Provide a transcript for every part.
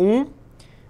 Um.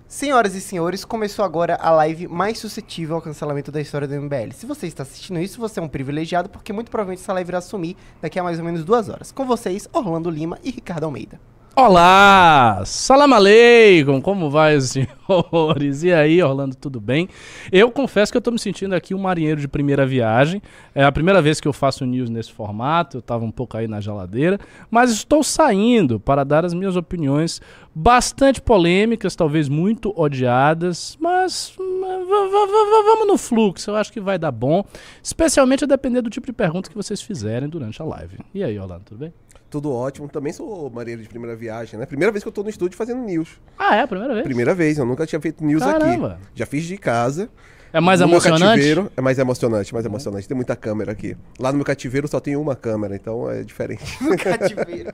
Senhoras e senhores, começou agora a live mais suscetível ao cancelamento da história do MBL. Se você está assistindo isso, você é um privilegiado, porque muito provavelmente essa live irá sumir daqui a mais ou menos duas horas. Com vocês, Orlando Lima e Ricardo Almeida. Olá! Salam aleikum! Como vai, senhores? E aí, Orlando, tudo bem? Eu confesso que eu tô me sentindo aqui um marinheiro de primeira viagem. É a primeira vez que eu faço news nesse formato, eu tava um pouco aí na geladeira, mas estou saindo para dar as minhas opiniões bastante polêmicas, talvez muito odiadas, mas vamos no fluxo, eu acho que vai dar bom, especialmente a depender do tipo de pergunta que vocês fizerem durante a live. E aí, Orlando, tudo bem? Tudo ótimo. Também sou marinheiro de primeira viagem, né? Primeira vez que eu tô no estúdio fazendo news. Ah, é a primeira vez? Primeira vez, eu nunca tinha feito news Caramba. aqui. Já fiz de casa. É mais no emocionante? é mais emocionante, mais emocionante. Tem muita câmera aqui. Lá no meu cativeiro só tem uma câmera, então é diferente. No cativeiro.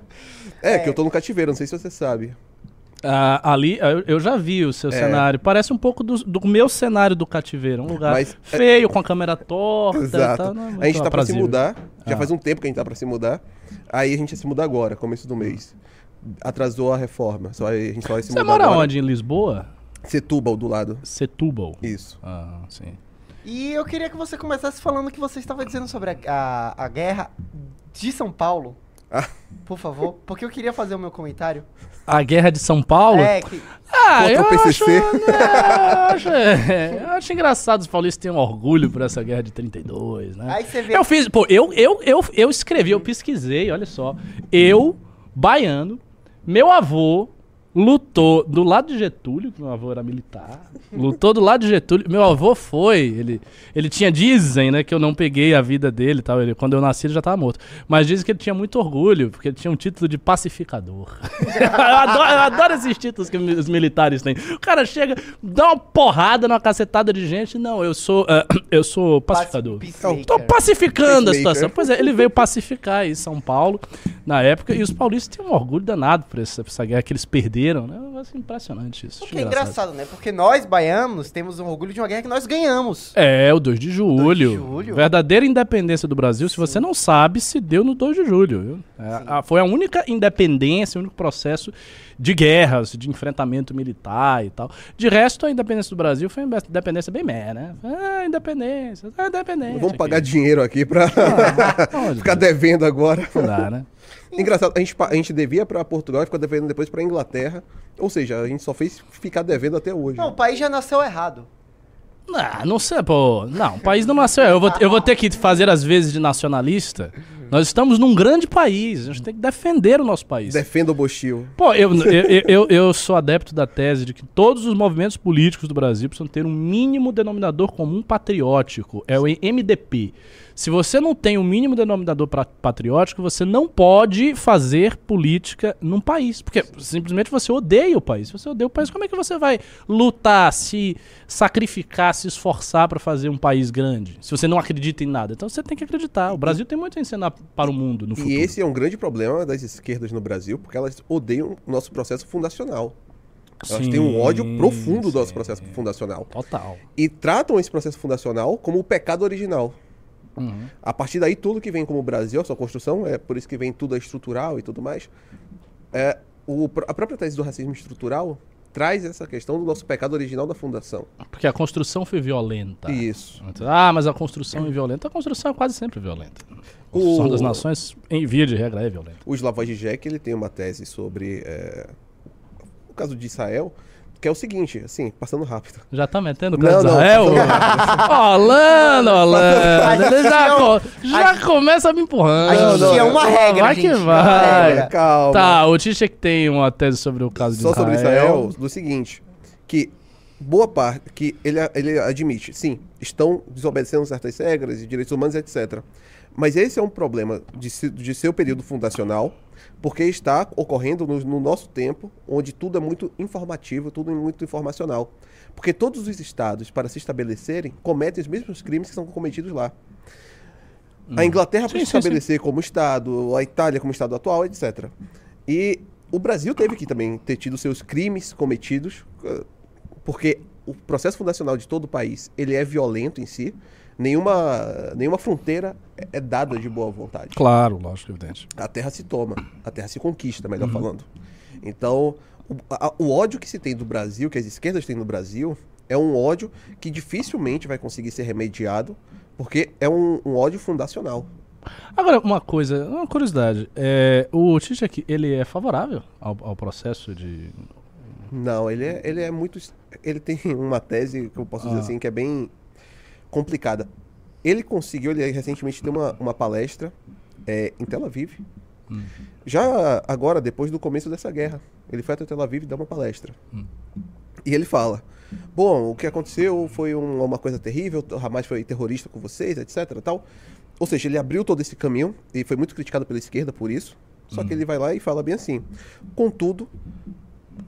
É, É. que eu tô no cativeiro, não sei se você sabe. Ah, ali, eu, já vi o seu É. cenário. Parece um pouco do, do meu cenário do cativeiro. Um lugar Mas- feio, com a câmera torta. Exato. Tá, não é a gente tá pra se aprazível. mudar. Já Ah. faz um tempo que a gente tá pra se mudar. Aí a gente ia se mudar agora, começo do mês. Atrasou a reforma. Só, a gente só vai se Você mudar mora agora. onde? Em Lisboa? Setúbal, do lado. Setúbal. Isso. Ah, sim. E eu queria que você começasse falando o que você estava dizendo sobre a, a, a guerra de São Paulo. Ah. Por favor, porque eu queria fazer o meu comentário. A Guerra de São Paulo? É, que Ah, Contra eu o PCC. acho, né, eu, acho, é, eu acho engraçado os paulistas terem orgulho por essa guerra de 32, né? aí você vê Eu fiz, pô, eu, eu, eu, eu escrevi, eu pesquisei, olha só. Eu, baiano, meu avô lutou do lado de Getúlio, que meu avô era militar, lutou do lado de Getúlio. Meu avô foi, ele, ele tinha, dizem, né, que eu não peguei a vida dele tal, ele, quando eu nasci ele já tava morto. Mas dizem que ele tinha muito orgulho, porque ele tinha um título de pacificador. eu, adoro, eu adoro esses títulos que os militares têm. O cara chega, dá uma porrada numa cacetada de gente, não, eu sou, ah, eu sou pacificador. Tô pacificando a situação. Pois é, ele veio pacificar aí São Paulo na época e os paulistas tinham um orgulho danado por essa, por essa guerra que eles perderam, né? Eu acho impressionante isso. O acho que é engraçado, né? Porque nós, baianos, temos um orgulho de uma guerra que nós ganhamos. É, o 2 de julho. 2 de julho. Verdadeira independência do Brasil, se você não sabe, se deu no 2 de julho. Viu? É, a- foi a única independência, o único processo de guerras, de enfrentamento militar e tal. De resto, a independência do Brasil foi uma independência bem meh, né? Ah, independência, ah, independência. Vamos pagar aqui. dinheiro aqui pra Onde? ficar devendo agora. Não dá, né? Engraçado, a gente, a gente devia pra Portugal e ficou devendo depois pra Inglaterra. Ou seja, a gente só fez ficar devendo até hoje. Não, o país já nasceu errado. Ah, não sei, pô. Não, o país não nasceu. Eu vou, eu vou ter que fazer as vezes de nacionalista. Nós estamos num grande país. A gente tem que defender o nosso país. Defenda o Bostil. Pô, eu, eu, eu, eu sou adepto da tese de que todos os movimentos políticos do Brasil precisam ter um mínimo denominador comum patriótico. É o MDP. Se você não tem um mínimo denominador patriótico, você não pode fazer política num país. Porque simplesmente você odeia o país. Se você odeia o país, como é que você vai lutar, se sacrificar, se esforçar para fazer um país grande? Se você não acredita em nada. Então você tem que acreditar. O Brasil tem muito a ensinar para o mundo no futuro. E esse é um grande problema das esquerdas no Brasil, porque elas odeiam o nosso processo fundacional. Elas Sim, têm um ódio profundo do nosso sim. processo fundacional. Total. E tratam esse processo fundacional como o pecado original. Uhum. A partir daí, tudo que vem como Brasil, a sua construção, é por isso que vem tudo é estrutural e tudo mais. É, o, a própria tese do racismo estrutural traz essa questão do nosso pecado original da fundação. Porque a construção foi violenta. Isso. Ah, mas a construção é violenta. A construção é quase sempre violenta. A construção O- das nações, em via de regra, é violenta. O Slavoj Žižek, ele tem uma tese sobre é, o caso de Israel, que é o seguinte, assim, passando rápido. Já tá metendo o Não, não, Israel? tô Orlando, Orlando. A Ele gente já, tinha um- co- já começa me empurrando. A gente tinha uma Vai regra, que gente, uma vai. Calma. Tá, o Tisha que tem uma tese sobre o caso de Só Israel. sobre Israel, do seguinte, que boa parte, que ele, ele admite, sim, estão desobedecendo certas regras e direitos humanos, etc. Mas esse é um problema de, de seu período fundacional, porque está ocorrendo no, no nosso tempo, onde tudo é muito informativo, tudo é muito informacional. Porque todos os estados, para se estabelecerem, cometem os mesmos crimes que são cometidos lá. A Inglaterra para Sim, se sim, estabelecer como Estado, a Itália como Estado atual, etc. E o Brasil teve que também ter tido seus crimes cometidos, eh, porque o processo fundacional de todo o país ele é violento em si. Nenhuma, nenhuma fronteira é- dada de boa vontade. Claro, lógico, evidente. A terra se toma, a terra se conquista, melhor falando. Então, o, a- o ódio que se tem do Brasil, que as esquerdas têm no Brasil, é um ódio que dificilmente vai conseguir ser remediado, porque é um, um ódio fundacional. Agora, uma coisa, uma curiosidade. É, o Tite aqui, ele é favorável ao, ao processo de. Não, ele é, ele é muito. Ele tem uma tese que eu posso dizer Ah. assim que é bem complicada. Ele conseguiu, ele recentemente deu uma, uma palestra é, em Tel Aviv. Hum. Já agora, depois do começo dessa guerra, ele foi até Tel Aviv e deu uma palestra. Hum. E ele fala: Bom, o que aconteceu foi um- uma coisa terrível, o Hamas foi terrorista com vocês, etc. Tal. Ou seja, ele abriu todo esse caminho e foi muito criticado pela esquerda por isso. Só Hum. que ele vai lá e fala bem assim: Contudo,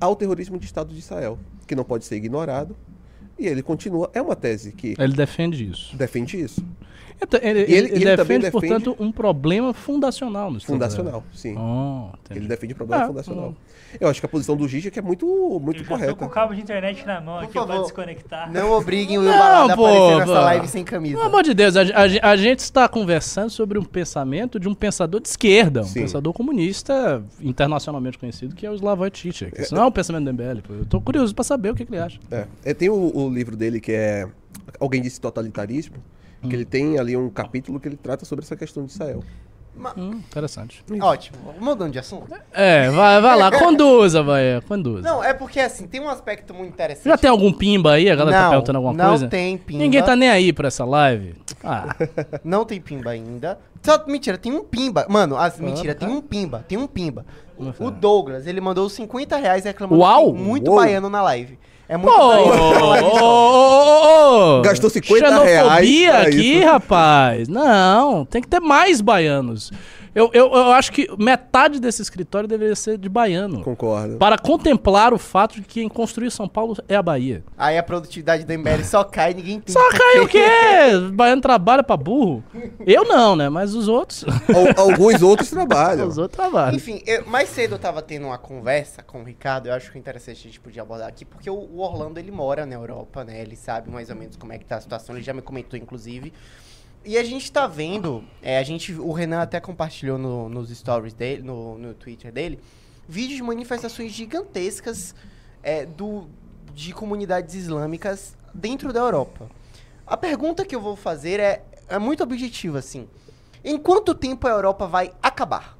ao terrorismo de Estado de Israel, que não pode ser ignorado. E ele continua. É uma tese que Ele defende isso. defende isso. Então, Ele, E ele- ele ele também defende, portanto, um problema fundacional no Estado Fundacional, sim. Oh. Ele defende problema Ah, fundacional. Eu acho que a posição do Gigi é que é muito, muito Eu já tô com correta. o cabo de internet na mão Por aqui pra desconectar. Não obriguem o Will Balada a pô, aparecer nessa live sem camisa. Pelo amor de Deus, a, a- a gente está conversando sobre um pensamento de um pensador de esquerda, um Sim. pensador comunista internacionalmente conhecido, que é o Slavoj Žižek. Isso não é um pensamento do MBL. pô. Eu tô curioso para saber o que, que ele acha. É. É, tem o, o livro dele que é Alguém disse Totalitarismo, que ele tem ali um capítulo que ele trata sobre essa questão de Israel. Hum, interessante. Ótimo. Mudando de assunto. É, vai, vai lá, conduza, vai, conduza. Não, é porque assim, tem um aspecto muito interessante. Já tem algum pimba aí? A galera tá Não, perguntando alguma não coisa? tem pimba. Ninguém tá nem aí pra essa live. Ah, Não tem pimba ainda. Só, mentira, tem um pimba. Mano, as, mentira, tá. tem um pimba. Tem um pimba. Não O foi. Douglas, ele mandou 50 reais reclamando Uau! muito Uou! baiano na live. É muito Ô, baiano na live ô, só. ô, ô, ô. Gastou 50 Xenofobia reais pra aqui, isso. rapaz. Não, tem que ter mais baianos. Eu, eu, eu acho que metade desse escritório deveria ser de baiano. Concordo. Para contemplar o fato de que quem construiu São Paulo é a Bahia. Aí a produtividade do MBL só cai e ninguém tem. Só cai o quê? Baiano trabalha pra burro. Eu não, né? Mas os outros. Al- alguns outros trabalham. os outros trabalham. Enfim, eu- mais cedo eu tava tendo uma conversa com o Ricardo, eu acho que é interessante a gente podia abordar aqui, porque o, o Orlando, ele mora na Europa, né? Ele sabe mais ou menos como é que tá a situação, ele já me comentou, inclusive. E a gente tá vendo, é, a gente, o Renan até compartilhou no- nos stories dele, no, no Twitter dele, vídeos de manifestações gigantescas é, do, de comunidades islâmicas dentro da Europa. A pergunta que eu vou fazer é, é muito objetiva, assim. Em quanto tempo a Europa vai acabar?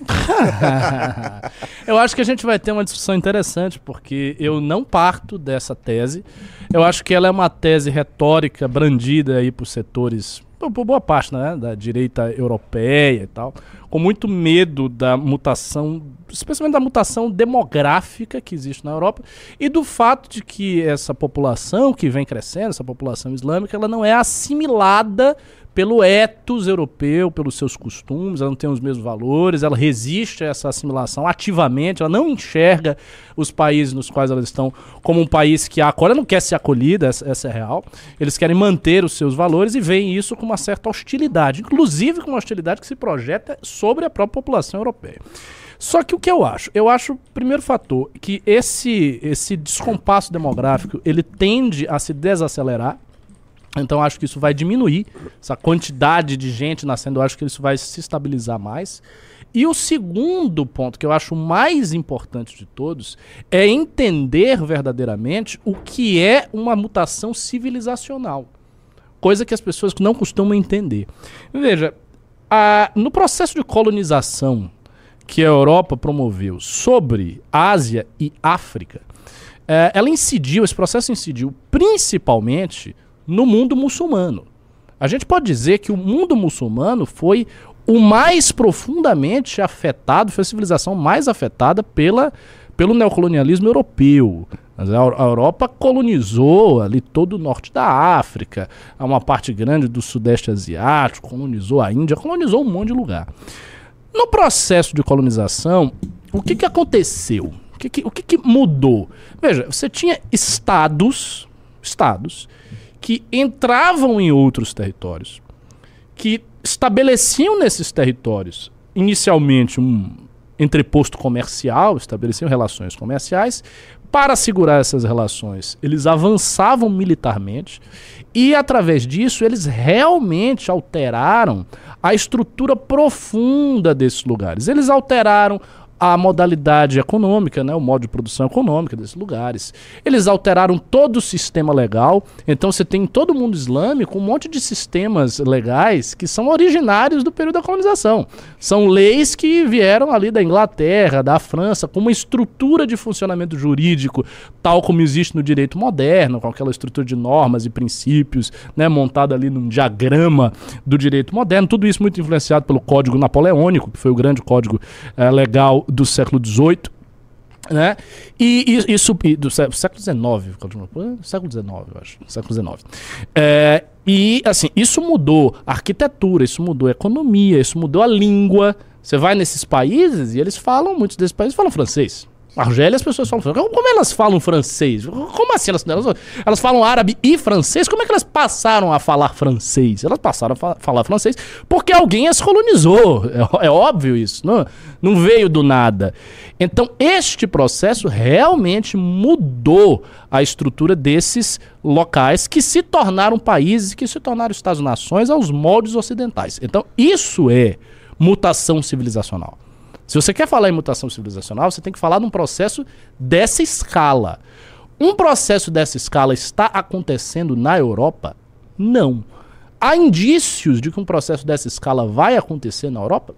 eu acho que a gente vai ter uma discussão interessante, porque eu não parto dessa tese. Eu acho que ela é uma tese retórica brandida aí por setores, por, boa parte né, da direita europeia e tal, com muito medo da mutação, especialmente da mutação demográfica que existe na Europa e do fato de que essa população que vem crescendo, essa população islâmica, ela não é assimilada pelo ethos europeu, pelos seus costumes, ela não tem os mesmos valores, ela resiste a essa assimilação ativamente, ela não enxerga os países nos quais elas estão como um país que a não quer ser acolhida, essa, essa é real. Eles querem manter os seus valores e veem isso com uma certa hostilidade, inclusive com uma hostilidade que se projeta sobre a própria população europeia. Só que o que eu acho? Eu acho, primeiro fator, que esse, esse descompasso demográfico, ele tende a se desacelerar, então acho que isso vai diminuir essa quantidade de gente nascendo, eu acho que isso vai se estabilizar mais. E o segundo ponto que eu acho mais importante de todos é entender verdadeiramente o que é uma mutação civilizacional. Coisa que as pessoas não costumam entender. Veja, a- no processo de colonização que a Europa promoveu sobre Ásia e África, eh, ela incidiu, esse processo incidiu principalmente no mundo muçulmano. A gente pode dizer que o mundo muçulmano foi o mais profundamente afetado, foi a civilização mais afetada pela, pelo neocolonialismo europeu. A Europa colonizou ali todo o norte da África, uma parte grande do sudeste asiático, colonizou a Índia, colonizou um monte de lugar. No processo de colonização, o que, que aconteceu? O, que, que- o que, que mudou? Veja, você tinha estados, estados que entravam em outros territórios, que estabeleciam nesses territórios inicialmente um entreposto comercial, estabeleciam relações comerciais. Para segurar essas relações, eles avançavam militarmente e, através disso, eles realmente alteraram a estrutura profunda desses lugares. Eles alteraram a modalidade econômica, né, o modo de produção econômica desses lugares. Eles alteraram todo o sistema legal. Então você tem em todo o mundo islâmico um monte de sistemas legais que são originários do período da colonização. São leis que vieram ali da Inglaterra, da França, com uma estrutura de funcionamento jurídico tal como existe no direito moderno, com aquela estrutura de normas e princípios, né, montada ali num diagrama do direito moderno. Tudo isso muito influenciado pelo Código Napoleônico, que foi o grande código eh, legal do século XVIII. Né? E, e isso e do sé- século XIX, século XIX, eu acho, século XIX. É, e assim, isso mudou a arquitetura, isso mudou a economia, isso mudou a língua. Você vai nesses países e eles falam, muitos desses países falam francês. Argélia as pessoas falam francês. Como elas falam francês? Como assim? Elas, elas, elas falam árabe e francês? Como é que elas passaram a falar francês? Elas passaram a fa- falar francês porque alguém as colonizou. É, é óbvio isso. Não, não veio do nada. Então, este processo realmente mudou a estrutura desses locais que se tornaram países, que se tornaram Estados-nações aos moldes ocidentais. Então, isso é mutação civilizacional. Se você quer falar em mutação civilizacional, você tem que falar num processo dessa escala. Um processo dessa escala está acontecendo na Europa? Não. Há indícios de que um processo dessa escala vai acontecer na Europa?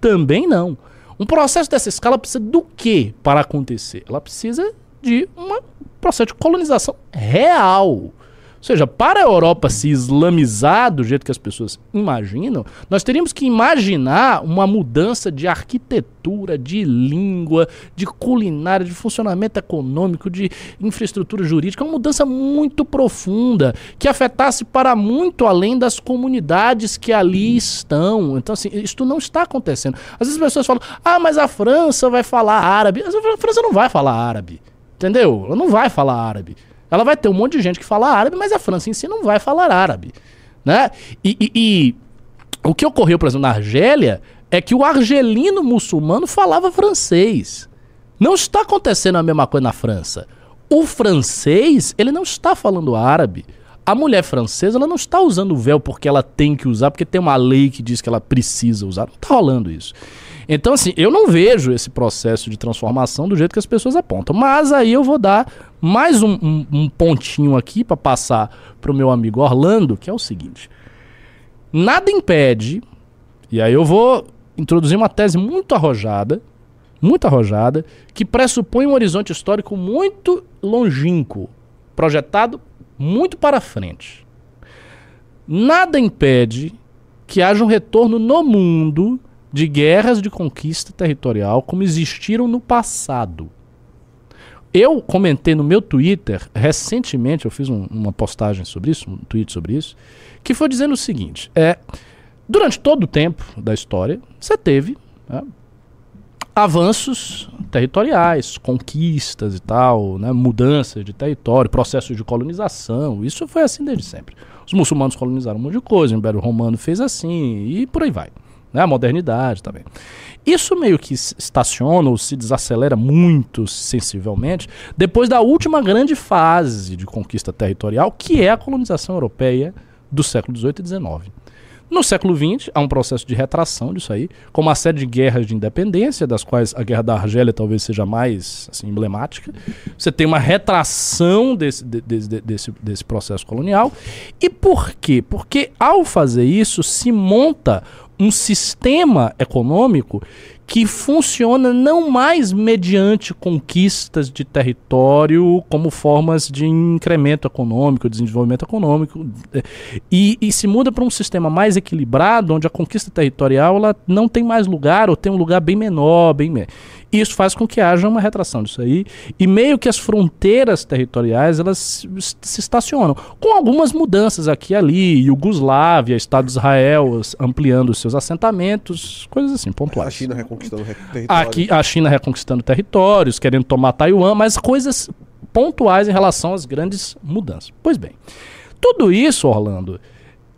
Também não. Um processo dessa escala precisa do que para acontecer? Ela precisa de um processo de colonização real. Ou seja, para a Europa se islamizar do jeito que as pessoas imaginam, nós teríamos que imaginar uma mudança de arquitetura, de língua, de culinária, de funcionamento econômico, de infraestrutura jurídica, uma mudança muito profunda, que afetasse para muito além das comunidades que ali estão. Então, assim, isto não está acontecendo. Às vezes as pessoas falam, ah, mas a França vai falar árabe. A França não vai falar árabe. Entendeu? Ela não vai falar árabe. Ela vai ter um monte de gente que fala árabe, mas a França em si não vai falar árabe. Né? E, e- e o que ocorreu, por exemplo, na Argélia é que o argelino muçulmano falava francês. Não está acontecendo a mesma coisa na França. O francês, ele não está falando árabe. A mulher francesa, ela não está usando o véu porque ela tem que usar, porque tem uma lei que diz que ela precisa usar. Não está rolando isso. Então, assim, eu não vejo esse processo de transformação do jeito que as pessoas apontam. Mas aí eu vou dar mais um, um- um pontinho aqui para passar para o meu amigo Orlando, que é o seguinte: nada impede, e aí eu vou introduzir uma tese muito arrojada, muito arrojada, que pressupõe um horizonte histórico muito longínquo, projetado muito para frente. Nada impede que haja um retorno no mundo de guerras de conquista territorial como existiram no passado. Eu comentei no meu Twitter, recentemente, eu fiz um- uma postagem sobre isso, um tweet sobre isso, que foi dizendo o seguinte: é, durante todo o tempo da história, você teve né, avanços territoriais, conquistas e tal, né, mudanças de território, processos de colonização. Isso foi assim desde sempre. Os muçulmanos colonizaram um monte de coisa, o Império Romano fez assim e por aí vai. Né, a modernidade também. Isso meio que estaciona ou se desacelera muito sensivelmente depois da última grande fase de conquista territorial, que é a colonização europeia do século XVIII e XIX. No século XX, há um processo de retração disso aí, com uma série de guerras de independência, das quais a Guerra da Argélia talvez seja mais assim, emblemática. Você tem uma retração desse, de- de- de- desse, desse processo colonial. E por quê? Porque ao fazer isso, se monta um sistema econômico que funciona não mais mediante conquistas de território como formas de incremento econômico, desenvolvimento econômico, e, e se muda para um sistema mais equilibrado, onde a conquista territorial ela não tem mais lugar ou tem um lugar bem menor, bem isso faz com que haja uma retração disso aí e meio que as fronteiras territoriais elas se estacionam com algumas mudanças aqui e ali, Iugoslávia, Estado de Israel ampliando seus assentamentos, coisas assim pontuais. A China reconquistando re- território. Aqui a China reconquistando territórios, querendo tomar Taiwan, mas coisas pontuais em relação às grandes mudanças. Pois bem, tudo isso, Orlando,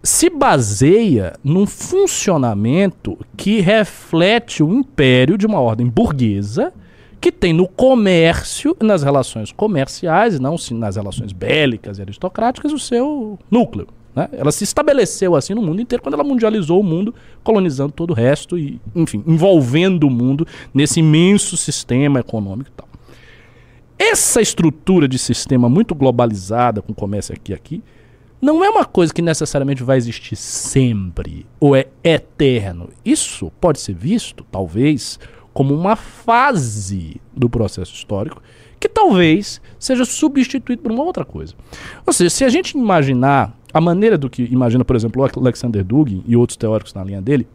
se baseia num funcionamento que reflete o império de uma ordem burguesa que tem no comércio, nas relações comerciais, não nas relações bélicas e aristocráticas, o seu núcleo. Né? Ela se estabeleceu assim no mundo inteiro quando ela mundializou o mundo, colonizando todo o resto e, enfim, envolvendo o mundo nesse imenso sistema econômico e tal. Essa estrutura de sistema muito globalizada, com comércio aqui e aqui, não é uma coisa que necessariamente vai existir sempre ou é eterno. Isso pode ser visto, talvez, como uma fase do processo histórico que talvez seja substituído por uma outra coisa. Ou seja, se a gente imaginar a maneira do que imagina, por exemplo, o Alexander Dugin e outros teóricos na linha dele,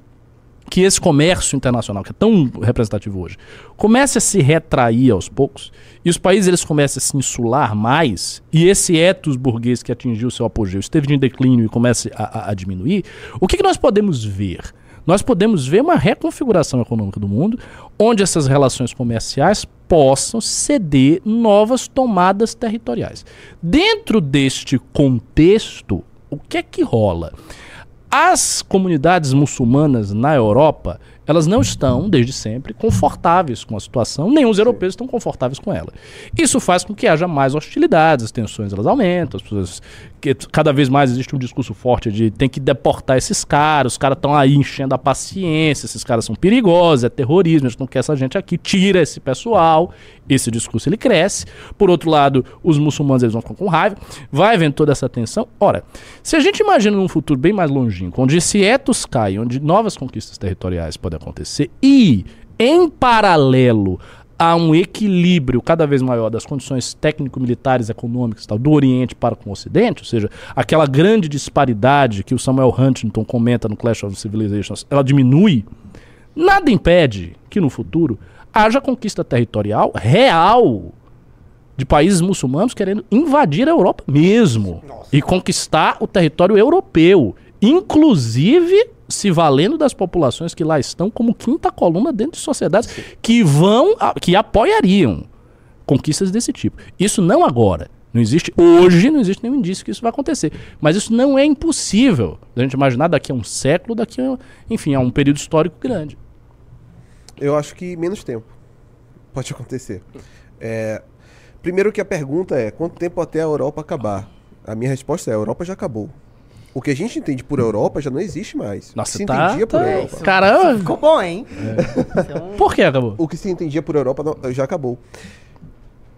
que esse comércio internacional, que é tão representativo hoje, comece a se retrair aos poucos, e os países eles comecem a se insular mais, e esse etos burguês que atingiu seu apogeu esteve em declínio e comece a, a, a diminuir, o que, que nós podemos ver? Nós podemos ver uma reconfiguração econômica do mundo, onde essas relações comerciais possam ceder novas tomadas territoriais. Dentro deste contexto, o que é que rola? As comunidades muçulmanas na Europa, elas não estão, desde sempre, confortáveis com a situação, nem os europeus estão confortáveis com ela. Isso faz com que haja mais hostilidades, as tensões elas aumentam, as pessoas que cada vez mais existe um discurso forte de tem que deportar esses caras, os caras estão aí enchendo a paciência, esses caras são perigosos, é terrorismo, a gente não quer essa gente aqui, tira esse pessoal, esse discurso ele cresce. Por outro lado, os muçulmanos eles vão ficar com raiva, vai havendo toda essa tensão. Ora, se a gente imagina num futuro bem mais longínquo, onde esse etos cai, onde novas conquistas territoriais podem acontecer e, em paralelo, há um equilíbrio cada vez maior das condições técnico-militares, econômicas tal, do Oriente para com o Ocidente, ou seja, aquela grande disparidade que o Samuel Huntington comenta no Clash of Civilizations, ela diminui, nada impede que no futuro haja conquista territorial real de países muçulmanos querendo invadir a Europa mesmo Nossa. e conquistar o território europeu, inclusive se valendo das populações que lá estão como quinta coluna dentro de sociedades que vão, que apoiariam conquistas desse tipo. Isso não agora. Não existe hoje, não existe nenhum indício que isso vai acontecer. Mas isso não é impossível a gente imaginar daqui a um século, daqui a, enfim, a um período histórico grande. Eu acho que menos tempo pode acontecer. É, primeiro que a pergunta é quanto tempo até a Europa acabar? A minha resposta é a Europa já acabou. O que a gente entende por Europa já não existe mais. Nossa, o que se tá, entendia tá por Europa. Caramba! Ficou bom, hein? É. Por que acabou? O que se entendia por Europa não, já acabou.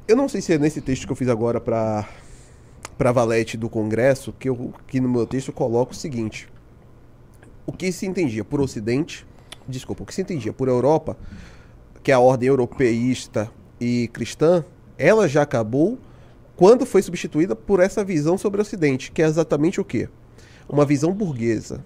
Eu não sei se é nesse texto que eu fiz agora para para Valete do Congresso, que, eu, que no meu texto eu coloco o seguinte. O que se entendia por Ocidente, desculpa, o que se entendia por Europa, que é a ordem europeísta e cristã, ela já acabou quando foi substituída por essa visão sobre o Ocidente, que é exatamente o quê? Uma visão burguesa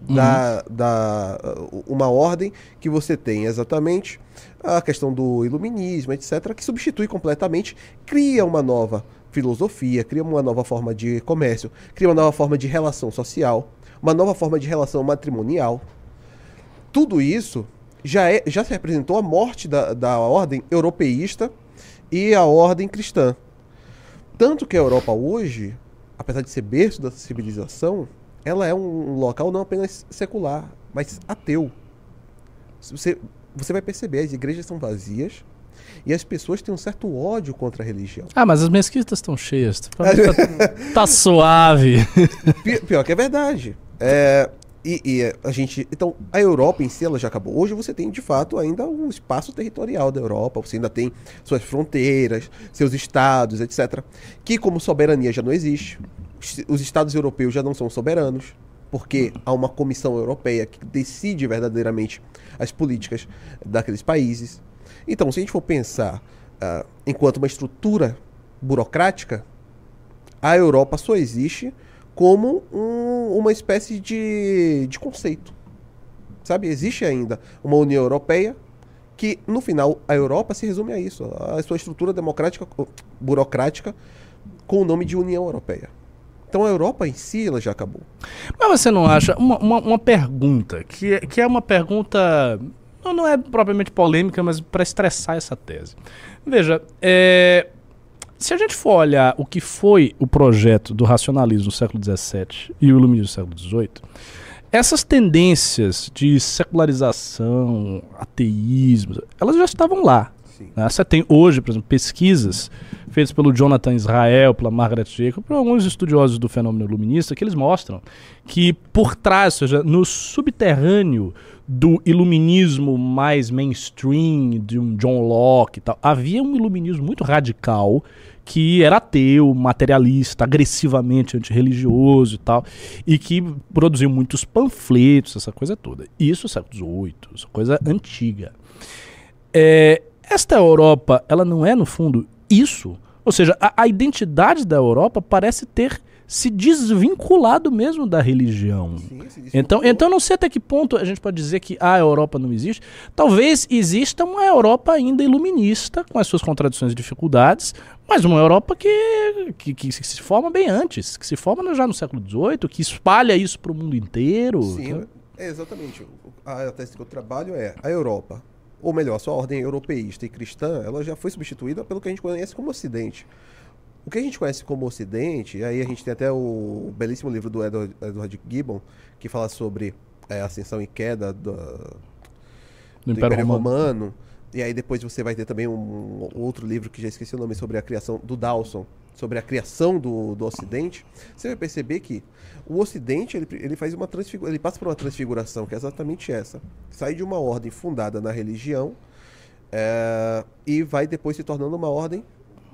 da, da uma ordem que você tem exatamente a questão do iluminismo, etc., que substitui completamente, cria uma nova filosofia, cria uma nova forma de comércio, cria uma nova forma de relação social, uma nova forma de relação matrimonial. Tudo isso já, é, já se representou a morte da, da ordem europeísta e a ordem cristã. Tanto que a Europa hoje apesar de ser berço da civilização, ela é um local não apenas secular, mas ateu. Você, você vai perceber, as igrejas são vazias e as pessoas têm um certo ódio contra a religião. Ah, mas as mesquitas estão cheias. Tá, tá, suave. Pior que é verdade. É, e, e, a gente. Então, a Europa em si ela já acabou. Hoje você tem, de fato, ainda um espaço territorial da Europa. Você ainda tem suas fronteiras, seus estados, etc. Que, como soberania, já não existe. Os estados europeus já não são soberanos. Porque há uma comissão europeia que decide verdadeiramente as políticas daqueles países. Então, se a gente for pensar uh, enquanto uma estrutura burocrática, a Europa só existe como um, uma espécie de, de conceito. Sabe? Existe ainda uma União Europeia que, no final, a Europa se resume a isso. A sua estrutura democrática, burocrática, com o nome de União Europeia. Então a Europa em si ela já acabou. Mas você não acha. Uma, uma, uma pergunta, que, é, que é uma pergunta. Não, não é propriamente polêmica, mas para estressar essa tese. Veja, é, se a gente for olhar o que foi o projeto do racionalismo no século XVII e o iluminismo no século XVIII, essas tendências de secularização, ateísmo, elas já estavam lá. Né? Você tem hoje, por exemplo, pesquisas feitos pelo Jonathan Israel, pela Margaret Jacob, por alguns estudiosos do fenômeno iluminista, que eles mostram que por trás, ou seja, no subterrâneo do iluminismo mais mainstream, de um John Locke e tal, havia um iluminismo muito radical que era ateu, materialista, agressivamente antirreligioso e tal, e que produziu muitos panfletos, essa coisa toda. Isso século XVIII, essa coisa antiga. É, esta Europa, ela não é, no fundo, isso. Ou seja, a, a identidade da Europa parece ter se desvinculado mesmo da religião. Sim. Então, então não sei até que ponto a gente pode dizer que a Europa não existe. Talvez exista uma Europa ainda iluminista, com as suas contradições e dificuldades, mas uma Europa que, que, que se forma bem antes, que se forma já no século XVIII, que espalha isso para o mundo inteiro. Sim, Então, é exatamente. A tese que eu trabalho é a Europa, ou melhor, sua ordem europeísta e cristã, ela já foi substituída pelo que a gente conhece como Ocidente. O que a gente conhece como Ocidente, aí a gente tem até o belíssimo livro do Edward, Edward Gibbon, que fala sobre é, ascensão e queda do, no do Império Romano. E aí depois você vai ter também um outro livro que já esqueci o nome sobre a criação do Dawson, sobre a criação do, do Ocidente. Você vai perceber que o Ocidente ele, ele faz uma transfigu- ele passa por uma transfiguração que é exatamente essa. Sai de uma ordem fundada na religião é, e vai depois se tornando uma ordem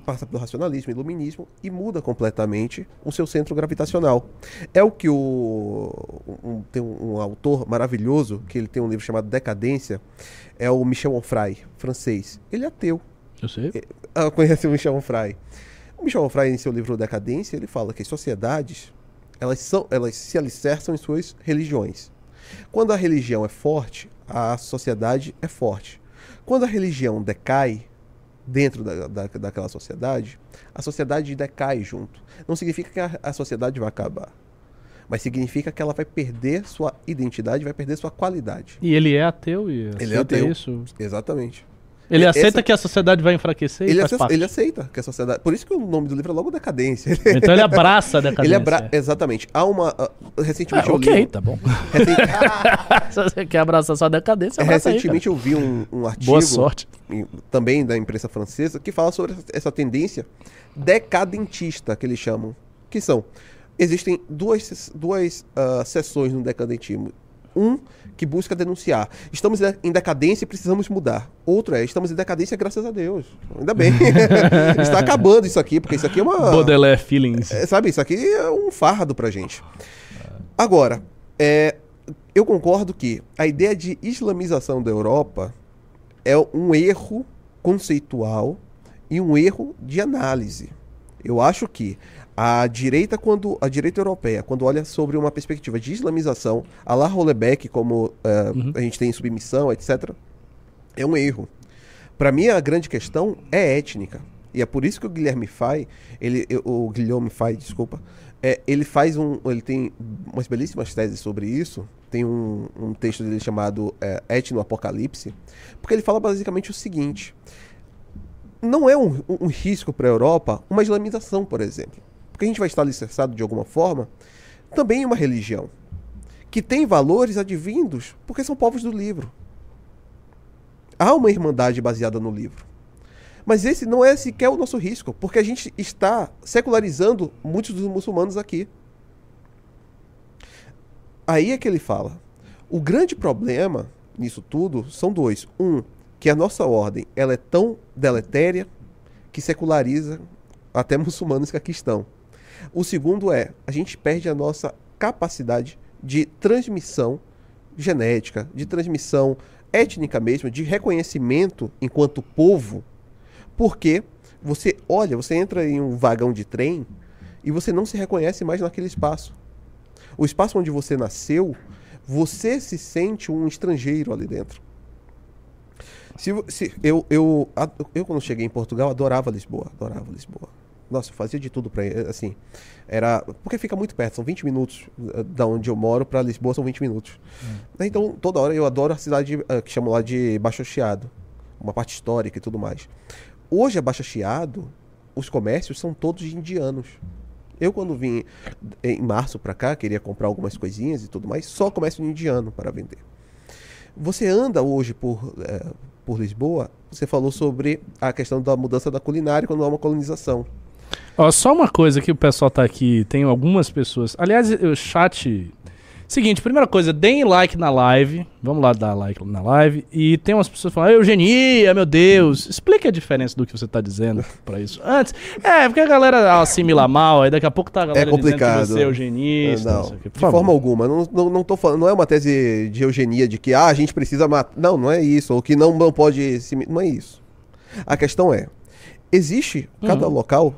passa pelo racionalismo, iluminismo e muda completamente o seu centro gravitacional. É o que o um- tem um, um autor maravilhoso que ele tem um livro chamado Decadência, é o Michel Onfray, francês. Ele é ateu. Eu sei. Ah, conhece o Michel Onfray. Michel Onfray, em seu livro Decadência, ele fala que as sociedades elas, são, elas se alicerçam em suas religiões. Quando a religião é forte, a sociedade é forte. Quando a religião decai dentro da, da, daquela sociedade, a sociedade decai junto. Não significa que a, a sociedade vai acabar, mas significa que ela vai perder sua identidade, vai perder sua qualidade. E ele é ateu e Ele é ateu. isso. Exatamente. Ele Essa- aceita que a sociedade vai enfraquecer e Ele, faz ace- parte. ele aceita que a sociedade. Por isso que o nome do livro é logo Decadência. Então ele abraça a decadência. Ele abra... Exatamente. Há uma. ah, recentemente Ah, eu ok, li. um- tá bom. recen- Se você quer abraçar sua decadência, abraça aí, Recentemente eu vi um, um artigo. Boa sorte. também da imprensa francesa, que fala sobre essa- tendência decadentista, que eles chamam. Que são. Existem duas, duas ah, seções no decadentismo. Um que busca denunciar. Estamos em decadência e precisamos mudar. Outro é, estamos em decadência graças a Deus. Ainda bem. Está acabando isso aqui, porque isso aqui é uma. Baudelaire Feelings. É, sabe, isso aqui é um fardo pra gente. Agora, é, eu concordo que a ideia de islamização da Europa é um erro conceitual e um erro de análise. Eu acho que a direita, quando a direita europeia, quando olha sobre uma perspectiva de islamização, a la Hollebeck, como é, a gente tem em submissão, etc., é um erro. Para mim, a grande questão é étnica. E é por isso que o Guilherme Fay, ele, o Guilherme Fay, desculpa, é, ele faz um, ele tem umas belíssimas teses sobre isso. Tem um, um texto dele chamado é, Etno-Apocalipse, porque ele fala basicamente o seguinte: não é um, um risco para a Europa uma islamização, por exemplo, porque a gente vai estar alicerçado de alguma forma também em uma religião que tem valores advindos porque são povos do livro. Há uma irmandade baseada no livro. Mas esse não é sequer o nosso risco, porque a gente está secularizando muitos dos muçulmanos aqui. Aí é que ele fala. O grande problema nisso tudo são dois. Um, que a nossa ordem ela é tão deletéria que seculariza até muçulmanos que aqui estão. O segundo é, a gente perde a nossa capacidade de transmissão genética, de transmissão étnica mesmo, de reconhecimento enquanto povo, porque você olha, você entra em um vagão de trem e você não se reconhece mais naquele espaço. O espaço onde você nasceu, você se sente um estrangeiro ali dentro. Se, se- eu, eu, a- eu, quando cheguei em Portugal, adorava Lisboa. Adorava Lisboa. Nossa, eu fazia de tudo pra. Assim, era. Porque fica muito perto, são 20 minutos eh, da onde eu moro pra Lisboa, são 20 minutos. Então, toda hora eu adoro a cidade eh, que chamam lá de Baixo Chiado. Uma parte histórica e tudo mais. Hoje, a Baixa Chiado, os comércios são todos indianos. Eu, quando vim em março pra cá, queria comprar algumas coisinhas e tudo mais, só comércio indiano para vender. Você anda hoje por, eh, por Lisboa, você falou sobre a questão da mudança da culinária quando há uma colonização. Ó, só uma coisa que o pessoal tá aqui, tem algumas pessoas. Aliás, o chat. Seguinte, primeira coisa, deem like na live. Vamos lá dar like na live. E tem umas pessoas falando, "Ah, eugenia, meu Deus. Explique a diferença do que você tá dizendo pra isso. Antes, é, porque a galera assimila mal, aí daqui a pouco tá a galera complicado. dizendo que você é eugenista. não, sei o quê. Por de favor. forma alguma. Não, não, não tô falando, não é uma tese de eugenia de que ah, a gente precisa matar. Não, não é isso. Ou que não, não pode se. Não é isso. A questão é: existe cada Uhum. local,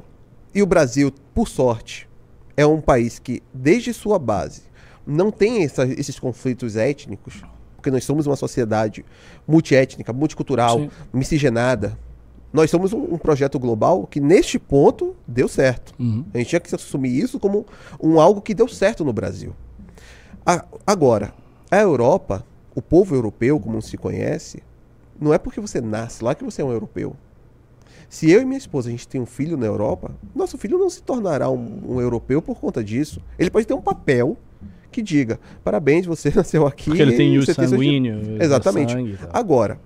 e o Brasil, por sorte, é um país que, desde sua base, não tem essa- esses conflitos étnicos, porque nós somos uma sociedade multiétnica, multicultural, Sim. miscigenada. Nós somos um, um projeto global que, neste ponto, deu certo. Uhum. A gente tinha que assumir isso como um algo que deu certo no Brasil. A- agora, a Europa, o povo europeu, como se conhece, não é porque você nasce lá que você é um europeu. Se eu e minha esposa a gente tem um filho na Europa, nosso filho não se tornará um, um europeu por conta disso. Ele pode ter um papel que diga: parabéns, você nasceu aqui. Porque ele tem o sanguíneo. Exatamente. sangue. Agora,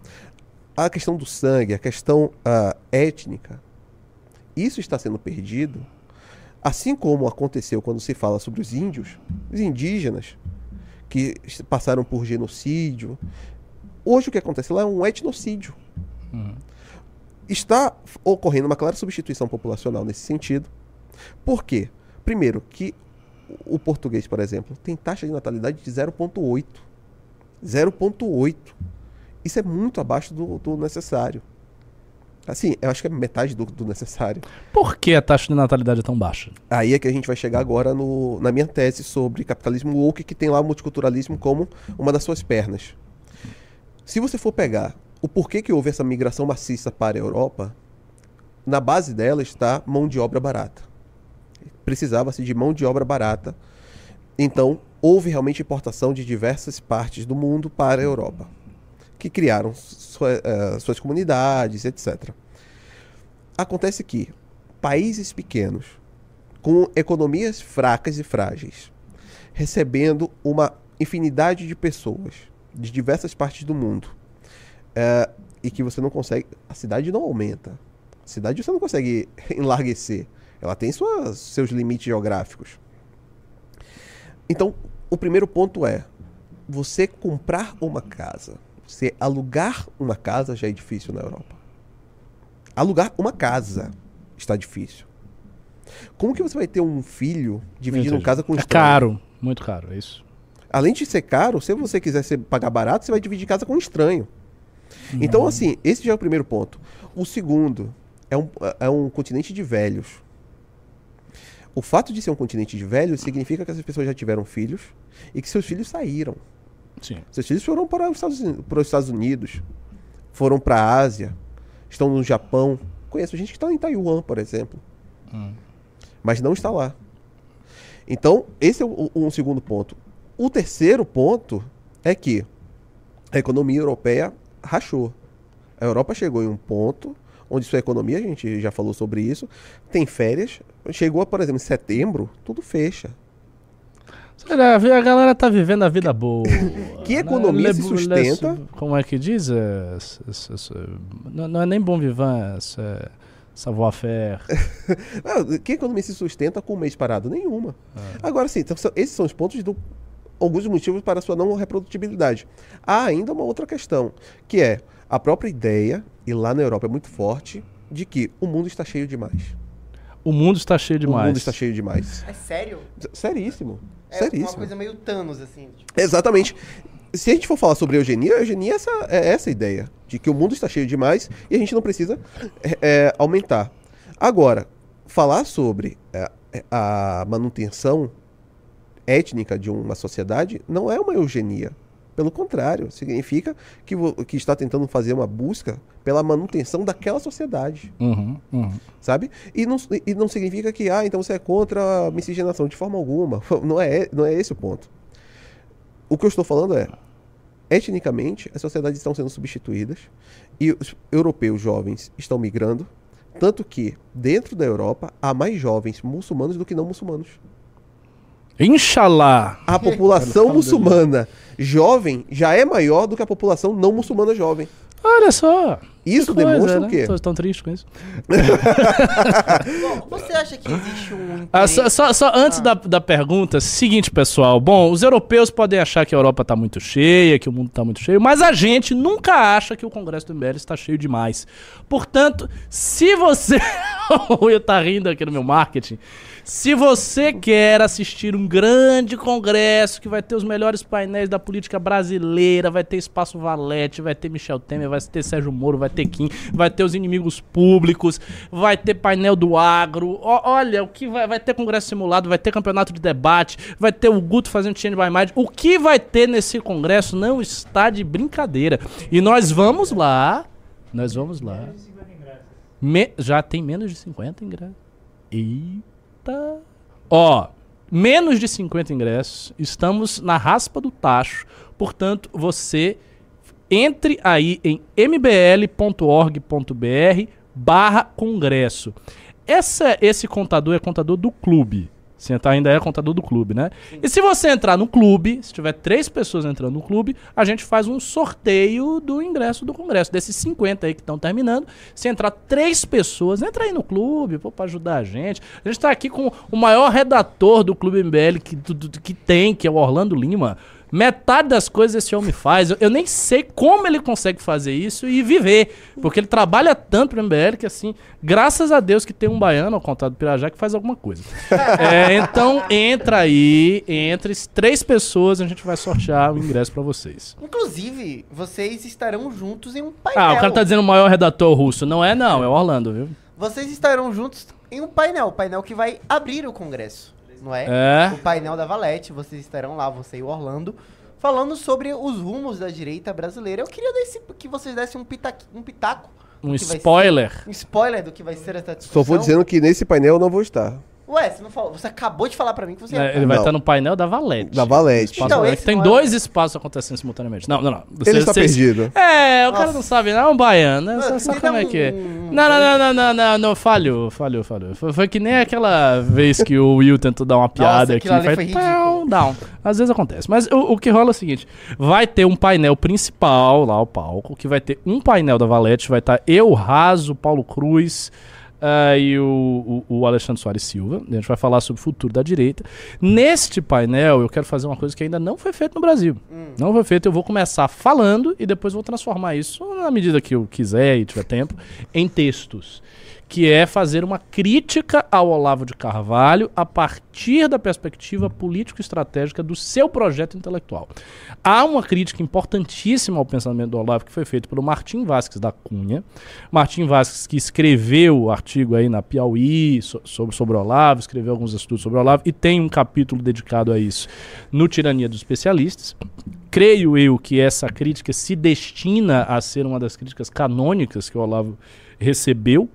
a questão do sangue, a questão ah, étnica, isso está sendo perdido, assim como aconteceu quando se fala sobre os índios, os indígenas, que passaram por genocídio. Hoje o que acontece lá é um etnocídio. Uhum. Está ocorrendo uma clara substituição populacional nesse sentido. Por quê? Primeiro, que o o português, por exemplo, tem taxa de natalidade de 0,8. 0,8. Isso é muito abaixo do, do necessário. Assim, eu acho que é metade do, do necessário. Por que a taxa de natalidade é tão baixa? Aí é que a gente vai chegar agora no- na minha tese sobre capitalismo woke, que tem lá o multiculturalismo como uma das suas pernas. Se você for pegar o porquê que houve essa migração maciça para a Europa, na base dela está mão de obra barata. Precisava-se de mão de obra barata. Então, houve realmente importação de diversas partes do mundo para a Europa, que criaram sua- eh, suas comunidades, etc. Acontece que países pequenos, com economias fracas e frágeis, recebendo uma infinidade de pessoas de diversas partes do mundo, é, e que você não consegue. A cidade não aumenta. A cidade você não consegue enlarguecer. Ela tem suas, seus limites geográficos. Então, o primeiro ponto é: você comprar uma casa, você alugar uma casa já é difícil na Europa. Alugar uma casa está difícil. Como que você vai ter um filho dividindo Entendi. casa com um É estranho? caro, muito caro, é isso. Além de ser caro, se você quiser ser- pagar barato, você vai dividir casa com um estranho. Então, assim, esse já é o primeiro ponto. O segundo é um, é um continente de velhos. O fato de ser um continente de velhos significa que essas pessoas já tiveram filhos e que seus filhos saíram. Sim. Seus filhos foram para os Estados, Uni- para os Estados Unidos, foram para a Ásia, estão no Japão. Conheço gente que está em Taiwan, por exemplo, Hum. mas não está lá. Então, esse é o- um segundo ponto. O terceiro ponto é que a economia europeia rachou. A Europa chegou em um ponto onde sua economia, a gente já falou sobre isso, tem férias. Chegou, por exemplo, em setembro, tudo fecha. Será, a galera tá vivendo a vida boa. Que economia se sustenta? Como é que diz? É, não, é nem bom vivant, é savoir-faire. Ah, que economia se sustenta com um mês parado? Nenhuma. Agora sim, então, esses são os pontos do alguns motivos para a sua não reprodutibilidade. Há ainda uma outra questão, que é a própria ideia, e lá na Europa é muito forte, de que o mundo está cheio demais. O mundo está cheio O demais. mundo está cheio demais. É sério? Seríssimo. É uma Seríssimo. coisa meio Thanos, assim. tipo, Exatamente. Se a gente for falar sobre eugenia, a eugenia é essa, é essa ideia, de que o mundo está cheio demais e a gente não precisa é, é, aumentar. Agora, falar sobre é, é, a manutenção étnica de uma sociedade não é uma eugenia. Pelo contrário, significa que, que está tentando fazer uma busca pela manutenção daquela sociedade, Uhum, uhum. sabe? E não, e não significa que, ah, então você é contra a miscigenação, de forma alguma. Não é, não é esse o ponto. O que eu estou falando é, etnicamente, as sociedades estão sendo substituídas e os europeus jovens estão migrando, tanto que, dentro da Europa, há mais jovens muçulmanos do que não muçulmanos. Inshallah. A população muçulmana jovem já é maior do que a população não muçulmana jovem. Olha só. Isso que coisa, demonstra né? o quê? Tô tão triste com isso. Bom, você acha que existe um Ah, só, só- só antes da, da pergunta, seguinte, pessoal. Bom, os europeus podem achar que a Europa tá muito cheia, que o mundo tá muito cheio, mas a gente nunca acha que o Congresso do MBL está cheio demais. Portanto, se você. o Will tá rindo aqui no meu marketing. Se você quer assistir um grande congresso que vai ter os melhores painéis da política brasileira, vai ter Espaço Valete, vai ter Michel Temer, vai ter Sérgio Moro, vai ter Kim, vai ter os inimigos públicos, vai ter painel do agro. Ó, olha, o que vai, vai ter congresso simulado, vai ter campeonato de debate, vai ter o Guto fazendo Change by Mind. O que vai ter nesse congresso não está de brincadeira. E nós vamos lá, nós vamos lá. Me- já tem menos de 50 ingressos. Eita. Ó, menos de 50 ingressos. Estamos na raspa do tacho. Portanto, você entre aí em mbl.org.br barra congresso. Essa, esse contador é contador do clube. Você ainda é contador do clube, né? E se você entrar no clube, se tiver três pessoas entrando no clube, a gente faz um sorteio do ingresso do congresso. Desses 50 aí que estão terminando, se entrar três pessoas, entra aí no clube, pô, pra ajudar a gente. A gente tá aqui com o maior redator do Clube MBL que, do- do- que tem, que é o Orlando Lima. Metade das coisas esse homem faz. Eu, eu nem sei como ele consegue fazer isso e viver. Porque ele trabalha tanto pro MBL que, assim, graças a Deus que tem um baiano, ao contrário do Pirajá, que faz alguma coisa. É, então, entra aí, entre três pessoas, a gente vai sortear o ingresso pra vocês. Inclusive, vocês estarão juntos em um painel. Ah, o cara tá dizendo o maior redator russo. Não é, não, é o Orlando, viu? Vocês estarão juntos em um painel, o painel que vai abrir o congresso, não é? É. O painel da Valete, vocês estarão lá, você e o Orlando, falando sobre os rumos da direita brasileira. Eu queria desse, que vocês dessem um, pitaque, um pitaco. Um spoiler. ser- um spoiler do que vai ser essa discussão. Só vou dizendo que nesse painel eu não vou estar. Ué, você não falou. Você acabou de falar pra mim que você ia É, ele vai Não. estar no painel da Valete. Da Valete. Espaço Então, Valete. esse Tem não é- dois espaços acontecendo simultaneamente. Não, não, não. Ele está perdido. É, o cara Nossa. não sabe, não. É um baiano, né? Me como é que é. um- Não, não, não, não, não, não, não, falhou, falhou, falhou. Foi, foi que nem aquela vez que o Will tentou dar uma piada aqui. aquilo ali foi ridículo. down. Às vezes acontece. Mas o, o que rola é o seguinte: vai ter um painel principal lá, o palco, que vai ter um painel da Valete, vai estar eu, Raso, Paulo Cruz. Ah, e o, o, o Alexandre Soares Silva. A gente vai falar sobre o futuro da direita. Neste painel, eu quero fazer uma coisa que ainda não foi feita no Brasil. Não foi feito, eu vou começar falando e depois vou transformar isso, na medida que eu quiser e tiver tempo, em textos. Que é fazer uma crítica ao Olavo de Carvalho a partir da perspectiva político-estratégica do seu projeto intelectual. Há uma crítica importantíssima ao pensamento do Olavo que foi feita pelo Martim Vasques da Cunha. Martim Vasques que escreveu o artigo aí na Piauí so- sobre, sobre Olavo, escreveu alguns estudos sobre Olavo e tem um capítulo dedicado a isso no Tirania dos Especialistas. Creio eu que essa crítica se destina a ser uma das críticas canônicas que o Olavo recebeu.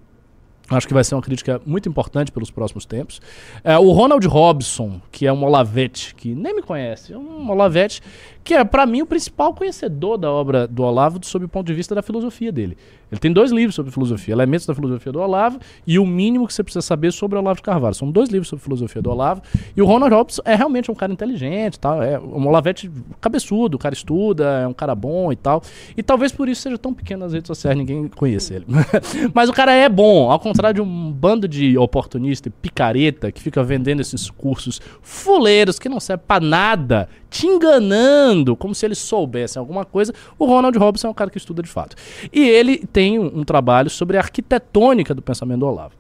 Acho que vai ser uma crítica muito importante pelos próximos tempos. É, o Ronald Robson, que é um Olavete, que nem me conhece, é um Olavete, que é, para mim, o principal conhecedor da obra do Olavo sob o ponto de vista da filosofia dele. Ele tem dois livros sobre filosofia, Elementos da Filosofia do Olavo e O Mínimo que você precisa saber sobre Olavo de Carvalho. São dois livros sobre filosofia do Olavo. E o Ronald Robson é realmente um cara inteligente, tal, é um Olavete cabeçudo, o cara estuda, é um cara bom e tal. E talvez por isso seja tão pequeno nas redes sociais, ninguém conhece ele. Mas o cara é bom, ao contrário de um bando de oportunista e picareta que fica vendendo esses cursos fuleiros que não servem pra nada, te enganando, como se eles soubessem alguma coisa. O Ronald Robson é um cara que estuda de fato. E ele tem um, um trabalho sobre a arquitetônica do pensamento do Olavo.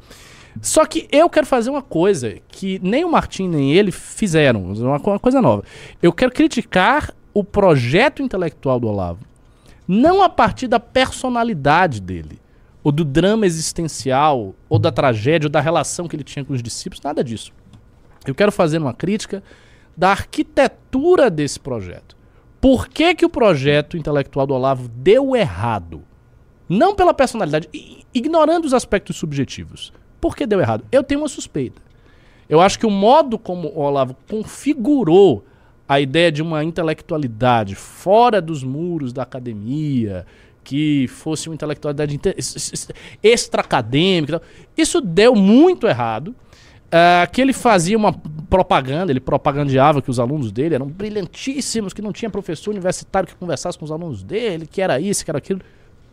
Só que eu quero fazer uma coisa que nem o Martim nem ele fizeram, uma, co- uma coisa nova. Eu quero criticar o projeto intelectual do Olavo, não a partir da personalidade dele, ou do drama existencial, ou da tragédia, ou da relação que ele tinha com os discípulos, nada disso. Eu quero fazer uma crítica da arquitetura desse projeto. Por que, que o projeto intelectual do Olavo deu errado? Não pela personalidade, ignorando os aspectos subjetivos. Por que deu errado? Eu tenho uma suspeita. Eu acho que o modo como o Olavo configurou a ideia de uma intelectualidade fora dos muros da academia, que fosse uma intelectualidade extra-acadêmica, isso deu muito errado. Ah, que ele fazia uma propaganda, ele propagandeava que os alunos dele eram brilhantíssimos, que não tinha professor universitário que conversasse com os alunos dele, que era isso, que era aquilo.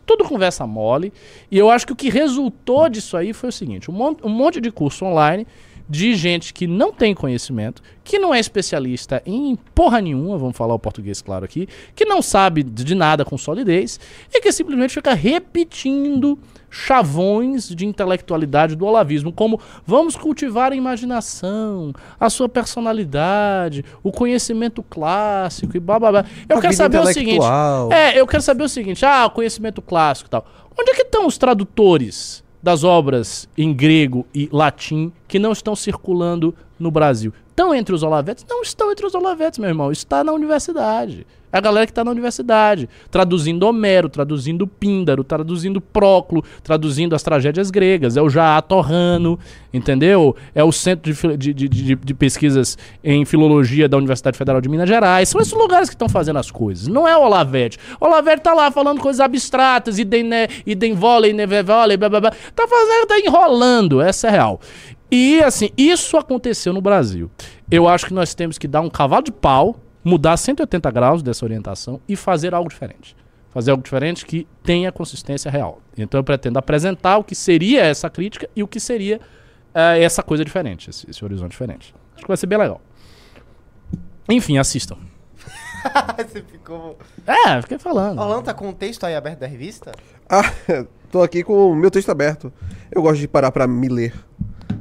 tudo conversa mole. E eu acho que o que resultou disso aí foi o seguinte: um monte, um monte de curso online de gente que não tem conhecimento, que não é especialista em porra nenhuma, vamos falar o português claro aqui, que não sabe de nada com solidez e que simplesmente fica repetindo chavões de intelectualidade do olavismo, como vamos cultivar a imaginação, a sua personalidade, o conhecimento clássico e blá blá blá. Eu A quero saber o seguinte. É, eu quero saber o seguinte: ah, conhecimento clássico e tal. Onde é que estão os tradutores das obras em grego e latim que não estão circulando no Brasil? Estão entre os olavetes? Não estão entre os olavetes, meu irmão. Está na universidade. É a galera que está na universidade, traduzindo Homero, traduzindo Píndaro, traduzindo Próclo, traduzindo as tragédias gregas. É o Jaá Torrano, entendeu? É o Centro de, de- de- de- Pesquisas em Filologia da Universidade Federal de Minas Gerais. São esses lugares que estão fazendo as coisas. Não é o Olavete. O Olavete tá lá falando coisas abstratas, idem, ne, idem vôlei, neve vôlei, blá, blá, blá. Tá fazendo, tá enrolando. Essa é real. E assim, isso aconteceu no Brasil. Eu acho que nós temos que dar um cavalo de pau, mudar 180 graus dessa orientação e fazer algo diferente. Fazer algo diferente que tenha consistência real. Então eu pretendo apresentar o que seria essa crítica e o que seria eh, essa coisa diferente, esse, esse horizonte diferente. Acho que vai ser bem legal. Enfim, assistam. Você ficou. É, fiquei falando. Orlando tá com o texto aí aberto da revista? Ah, tô aqui com o meu texto aberto. Eu gosto de parar pra me ler.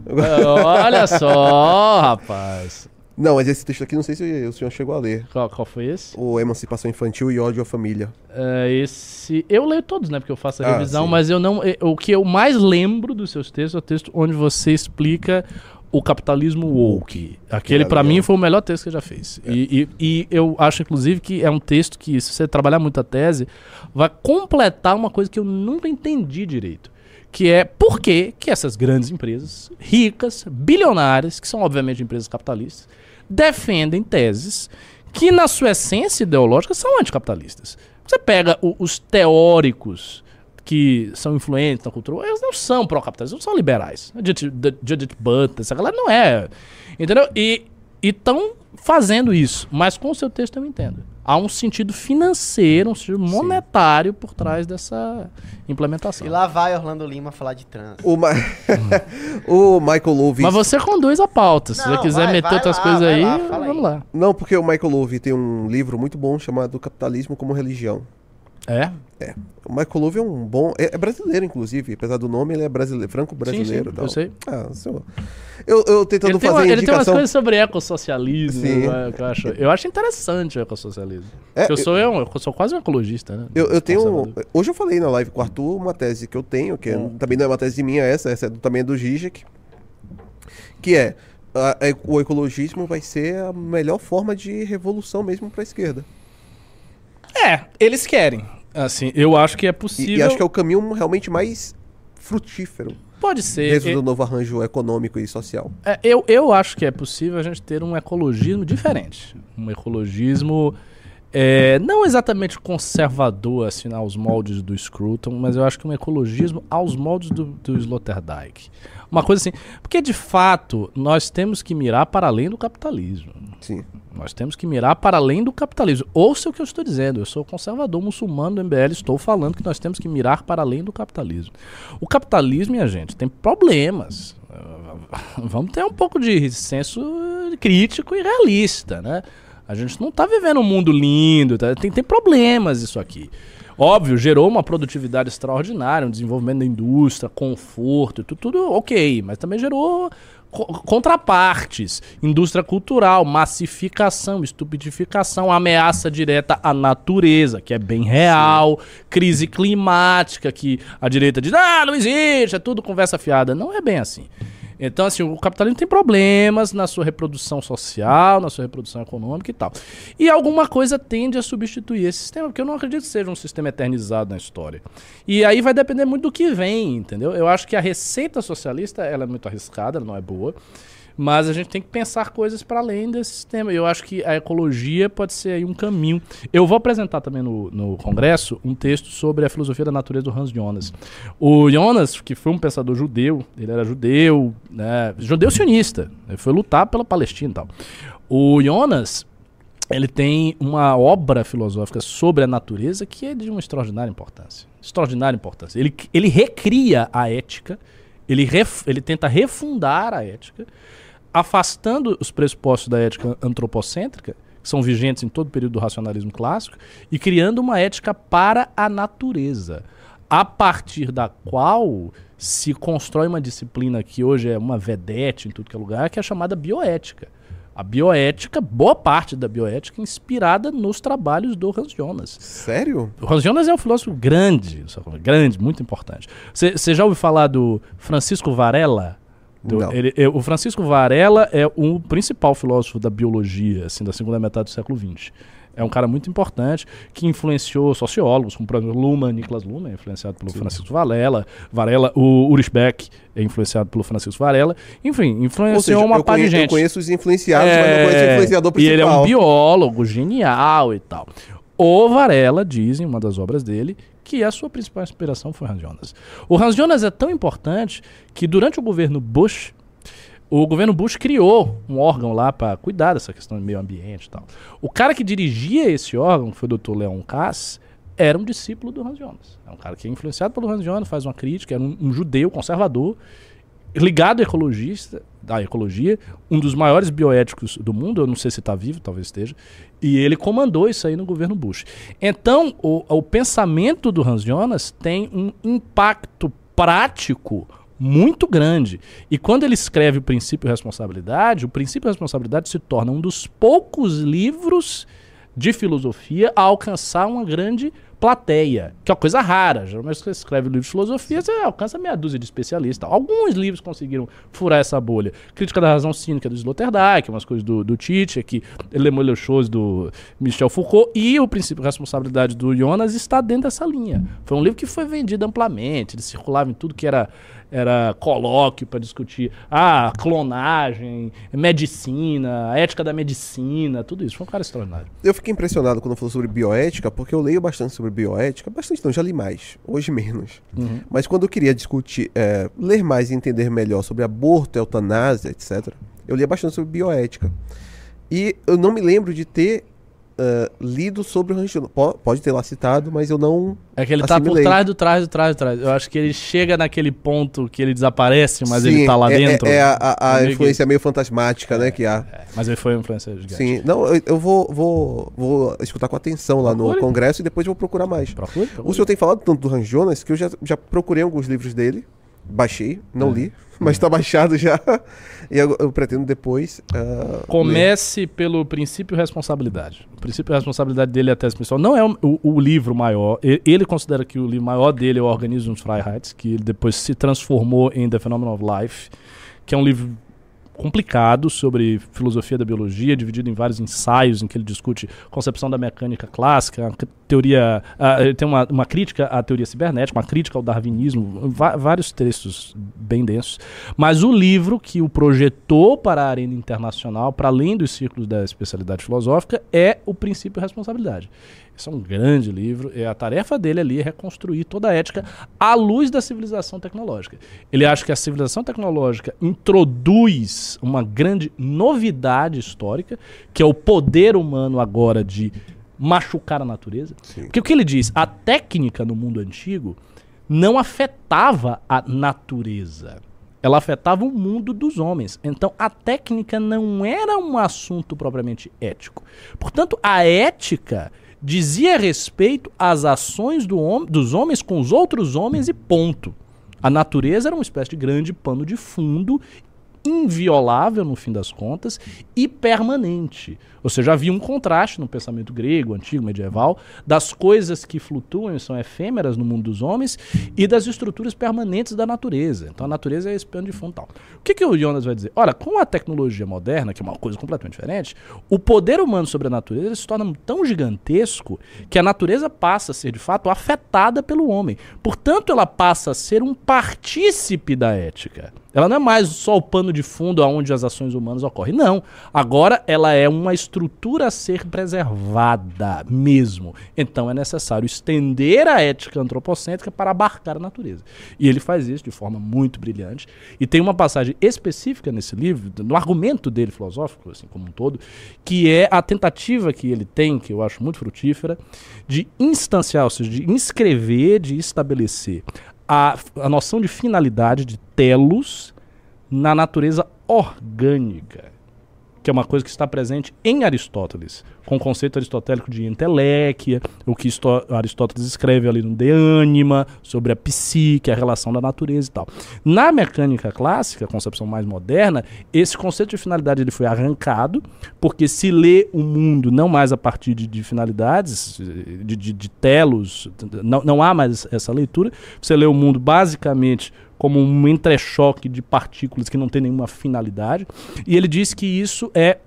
Olha só, rapaz. Não, mas esse texto aqui não sei se o senhor chegou a ler. Qual, qual foi esse? O Emancipação Infantil e Ódio à Família. É, esse. Eu leio todos, né? Porque eu faço a Ah, revisão, sim. mas eu não. eh, O que eu mais lembro dos seus textos é o texto onde você explica o capitalismo woke. Aquele, pra legal. mim, foi o melhor texto que eu já fiz. E, e- e eu acho, inclusive, que é um texto que, se você trabalhar muito a tese, vai completar uma coisa que eu nunca entendi direito. Que é por que que essas grandes empresas, ricas, bilionárias, que são obviamente empresas capitalistas, defendem teses que, na sua essência ideológica, são anticapitalistas. Você pega o- os teóricos que são influentes na cultura, eles não são pró-capitalistas, não são liberais. Judith, Butler, essa galera não é. Entendeu? E estão fazendo isso, mas com o seu texto eu entendo. Há um sentido financeiro, um sentido monetário por trás dessa implementação. E lá vai Orlando Lima falar de trans. O, Ma... o Michael Love. Mas você conduz a pauta. Se Não, você quiser vai, meter vai outras lá, coisas aí, lá, vamos aí. lá. Não, porque o Michael Love tem um livro muito bom chamado Capitalismo como Religião. É? É. O Michael Love é um bom. É, é brasileiro, inclusive. Apesar do nome, ele é brasileiro, franco-brasileiro. Sim, sim, tal. eu sei. Ah. Eu, eu tentando Ele tem, fazer uma- ele tem umas coisas sobre ecossocialismo Sim. né, que eu acho. Eu acho interessante o ecossocialismo. É, eu, sou, eu, eu sou quase um ecologista, né? Eu, eu tenho. Hoje eu falei na live com o Arthur uma tese que eu tenho, que é- Hum. também não é uma tese minha, essa, essa é do, também é do Zizek, que é a- a- o ecologismo vai ser a melhor forma de revolução mesmo para a esquerda. É, eles querem. Assim, eu acho que é E, possível. e acho que é o caminho realmente mais frutífero Pode ser. dentro do novo arranjo econômico e social. É, eu, eu acho que é possível a gente ter um ecologismo diferente. Um ecologismo é, não exatamente conservador, assim, aos moldes do Scruton, mas eu acho que um ecologismo aos moldes do, do Sloterdijk. Uma coisa assim, porque de fato nós temos que mirar para além do capitalismo. Sim. Nós temos que mirar para além do capitalismo. Ouça o que eu estou dizendo. Eu sou conservador muçulmano do MBL. Estou falando que nós temos que mirar para além do capitalismo. O capitalismo, minha gente, tem problemas. Vamos ter um pouco de senso crítico e realista, né? A gente não está vivendo um mundo lindo. tá? Tem, tem problemas isso aqui. Óbvio, gerou uma produtividade extraordinária, um desenvolvimento da indústria, conforto, tudo, tudo ok, mas também gerou co- contrapartes, indústria cultural, massificação, estupidificação, ameaça direta à natureza, que é bem real, crise climática, que a direita diz, ah, não existe, é tudo conversa fiada. Não é bem assim. Então, assim, o capitalismo tem problemas na sua reprodução social, na sua reprodução econômica e tal. E alguma coisa tende a substituir esse sistema, porque eu não acredito que seja um sistema eternizado na história. E aí vai depender muito do que vem, entendeu? Eu acho que a receita socialista ela é muito arriscada, ela não é boa. Mas a gente tem que pensar coisas para além desse sistema. Eu acho que a ecologia pode ser aí um caminho. Eu vou apresentar também no, no congresso um texto sobre a filosofia da natureza do Hans Jonas. O Jonas, que foi um pensador judeu, ele era judeu, né, judeu sionista, ele foi lutar pela Palestina e tal. O Jonas, ele tem uma obra filosófica sobre a natureza que é de uma extraordinária importância. Extraordinária importância. Ele, ele recria a ética, ele, ref, ele tenta refundar a ética, afastando os pressupostos da ética antropocêntrica, que são vigentes em todo o período do racionalismo clássico, e criando uma ética para a natureza, a partir da qual se constrói uma disciplina que hoje é uma vedete em tudo que é lugar, que é chamada bioética. A bioética, boa parte da bioética, inspirada nos trabalhos do Hans Jonas. Sério? O Hans Jonas é um filósofo grande, grande, muito importante. Você já ouviu falar do Francisco Varela? Não. ele- é, o Francisco Varela é o principal filósofo da biologia, assim, da segunda metade do século XX. É um cara muito importante que influenciou sociólogos, como por exemplo Luhmann, Niklas Luhmann, é influenciado pelo Francisco Varela, Varela, o Ulrich Beck é influenciado pelo Francisco Varela. Enfim, Ou influenciou seja, uma eu, par de conheço, eu gente. conheço os influenciados, mas não conheço o É, influenciador E principal. ele é um biólogo genial e tal. O Varela diz em uma das obras dele que a sua principal inspiração foi Hans Jonas. O Hans Jonas é tão importante que durante o governo Bush, o governo Bush criou um órgão lá para cuidar dessa questão do meio ambiente e tal. O cara que dirigia esse órgão, que foi o Dr. Leon Kass, era um discípulo do Hans Jonas. É um cara que é influenciado pelo Hans Jonas, faz uma crítica, era um, um judeu conservador, ligado à ecologista, da ecologia, um dos maiores bioéticos do mundo, eu não sei se está vivo, talvez esteja, e ele comandou isso aí no governo Bush. Então, o, o pensamento do Hans Jonas tem um impacto prático muito grande. E quando ele escreve o princípio de responsabilidade, o princípio de responsabilidade se torna um dos poucos livros de filosofia a alcançar uma grande plateia, que é uma coisa rara. Geralmente você escreve livro de filosofia, você alcança meia dúzia de especialistas. Alguns livros conseguiram furar essa bolha. Crítica da Razão Cínica do Sloterdijk, umas coisas do, do Tite, que ele Le Choses do Michel Foucault, e o princípio de responsabilidade do Jonas está dentro dessa linha. Foi um livro que foi vendido amplamente, ele circulava em tudo que era era colóquio para discutir ah, clonagem, medicina, ética da medicina, tudo isso. Foi um cara extraordinário. Eu fiquei impressionado quando falou sobre bioética, porque eu leio bastante sobre bioética, bastante não, já li mais, hoje menos. Mas quando eu queria discutir, é, ler mais e entender melhor sobre aborto, eutanásia, etc., eu lia bastante sobre bioética. E eu não me lembro de ter é, lido sobre o. Po- Pode ter lá citado, mas eu não. É que ele tá por Assimilei. trás do trás do trás do trás. Eu acho que ele chega naquele ponto que ele desaparece, mas ele Sim, tá lá é- é- dentro. É, a, a- a É que- influência meio fantasmática, né, que há. É, mas ele foi uma influência gigante. Sim, não, eu, eu vou, vou, vou escutar com atenção lá no Procure. congresso e depois vou procurar mais. Procure, procure. O senhor tem falado tanto do Hans Jonas que eu já, já procurei alguns livros dele, baixei, não É. li, mas tá baixado já. E eu, eu pretendo depois. ler. Comece pelo princípio responsabilidade. O princípio responsabilidade dele é a tese principal. Não é o, o- o livro maior. Ele considera que o livro maior dele é o Organismus Freiheit, que ele depois se transformou em The Phenomenon of Life, que é um livro complicado sobre filosofia da biologia, dividido em vários ensaios em que ele discute concepção da mecânica clássica, teoria, tem uma, uma crítica à teoria cibernética, uma crítica ao darwinismo, vários textos bem densos. Mas o livro que o projetou para a arena internacional, para além dos círculos da especialidade filosófica, é o princípio de responsabilidade. Esse é um grande livro. E a tarefa dele ali é reconstruir toda a ética à luz da civilização tecnológica. Ele acha que a civilização tecnológica introduz uma grande novidade histórica, que é o poder humano agora de machucar a natureza. Sim. Porque o que ele diz? A técnica no mundo antigo não afetava a natureza. Ela afetava o mundo dos homens. Então a técnica não era um assunto propriamente ético. Portanto, a ética dizia respeito às ações do hom- dos homens com os outros homens e ponto. A natureza era uma espécie de grande pano de fundo inviolável no fim das contas e permanente. Ou seja, havia um contraste no pensamento grego, antigo, medieval, das coisas que flutuam e são efêmeras no mundo dos homens e das estruturas permanentes da natureza. Então a natureza é esse pano de fundo tal. O que, que o Jonas vai dizer? Olha, com a tecnologia moderna, que é uma coisa completamente diferente, o poder humano sobre a natureza se torna tão gigantesco que a natureza passa a ser de fato afetada pelo homem. Portanto, ela passa a ser um partícipe da ética. Ela não é mais só o pano de fundo aonde as ações humanas ocorrem. Não. Agora ela é uma estrutura a ser preservada mesmo. Então é necessário estender a ética antropocêntrica para abarcar a natureza. E ele faz isso de forma muito brilhante. E tem uma passagem específica nesse livro, no argumento dele filosófico, assim como um todo, que é a tentativa que ele tem, que eu acho muito frutífera, de instanciar, ou seja, de inscrever, de estabelecer a, a noção de finalidade, de telos, na natureza orgânica, que é uma coisa que está presente em Aristóteles, com o conceito aristotélico de entelequia, o que Aristóteles escreve ali no De Anima, sobre a psique, a relação da natureza e tal. Na mecânica clássica, concepção mais moderna, esse conceito de finalidade ele foi arrancado, porque se lê o mundo não mais a partir de, de finalidades, de, de, de telos, não, não há mais essa leitura, você lê o mundo basicamente como um entrechoque de partículas que não tem nenhuma finalidade, e ele diz que isso é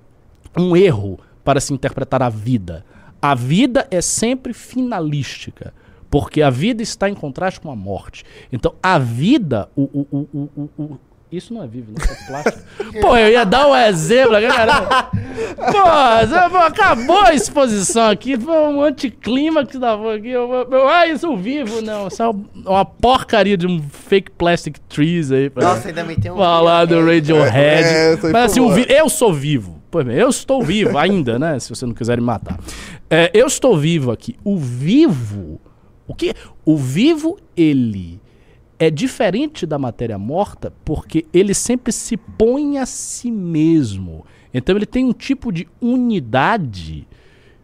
um erro para se interpretar a vida. A vida é sempre finalística, porque a vida está em contraste com a morte. Então, a vida, o, o, o, isso não é vivo, não é plástico. Pô, eu ia dar um exemplo aqui, galera. Pô, acabou a exposição aqui, foi um anticlímax da aqui. Eu, eu, ah, isso vivo, não. Isso é uma porcaria de um fake plastic trees aí. Nossa, ainda me tem um. Falar do Radiohead. É, é, Mas assim, eu sou vivo. Pois bem, eu estou vivo ainda, né? Se você não quiser me matar. É, eu estou vivo aqui. O vivo. O que? O vivo, ele é diferente da matéria morta porque ele sempre se põe a si mesmo. Então ele tem um tipo de unidade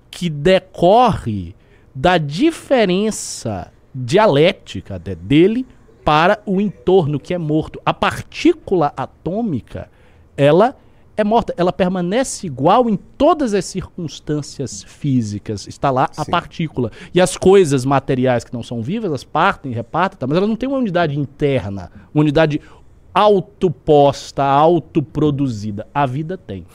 que decorre da diferença dialética dele para o entorno que é morto. A partícula atômica, ela é morta. Ela permanece igual em todas as circunstâncias físicas. Está lá a partícula. E as coisas materiais que não são vivas, elas partem, repartem, tá? mas elas não têm uma unidade interna, uma unidade autoposta, autoproduzida. A vida tem.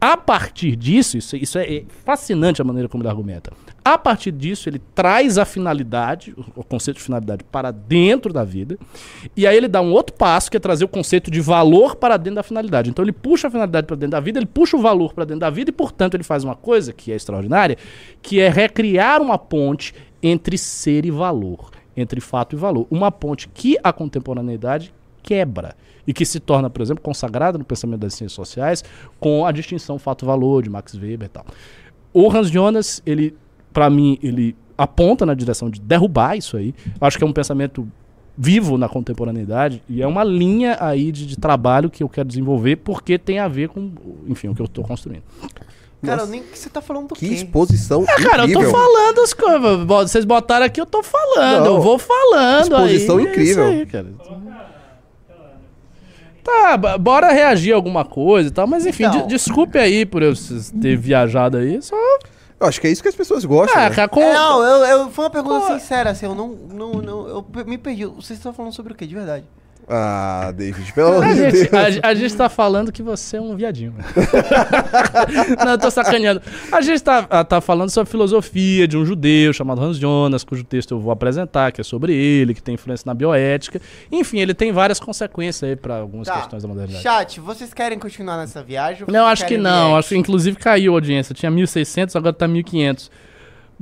A partir disso, isso, isso é fascinante a maneira como ele argumenta. A partir disso, ele traz a finalidade, o conceito de finalidade, para dentro da vida. E aí ele dá um outro passo, que é trazer o conceito de valor para dentro da finalidade. Então ele puxa a finalidade para dentro da vida, ele puxa o valor para dentro da vida, e portanto ele faz uma coisa que é extraordinária, que é recriar uma ponte entre ser e valor, entre fato e valor. Uma ponte que a contemporaneidade quebra e que se torna, por exemplo, consagrada no pensamento das ciências sociais com a distinção fato-valor de Max Weber e tal. O Hans Jonas, ele, para mim, ele aponta na direção de derrubar isso aí. Eu acho que é um pensamento vivo na contemporaneidade e é uma linha aí de, de trabalho que eu quero desenvolver porque tem a ver com, enfim, o que eu estou construindo. Cara, nem que você tá falando do que quê? exposição é, cara, eu tô falando as coisas. Vocês botaram aqui, eu tô falando. Não, eu vou falando. Exposição aí, incrível. É aí, cara. Tá, bora reagir a alguma coisa e tal, mas enfim, então, desculpe aí por eu ter viajado aí, só. Eu acho que é isso que as pessoas gostam. É, né? com... é, não, eu, eu, foi uma pergunta Pô. sincera, assim, eu não, não, não. Eu me perdi. Vocês estão falando sobre o quê, de verdade? Ah, David, pelo amor de Deus. A, a, gente tá falando que você é um viadinho. Não, eu tô sacaneando. A gente tá, tá falando sobre a filosofia de um judeu chamado Hans Jonas, cujo texto eu vou apresentar, que é sobre ele, que tem influência na bioética. Enfim, ele tem várias consequências aí pra algumas tá. questões da modernidade. Chat, vocês querem continuar nessa viagem? Não, acho que não. Acho que inclusive caiu a audiência. Tinha 1.600, agora tá 1.500.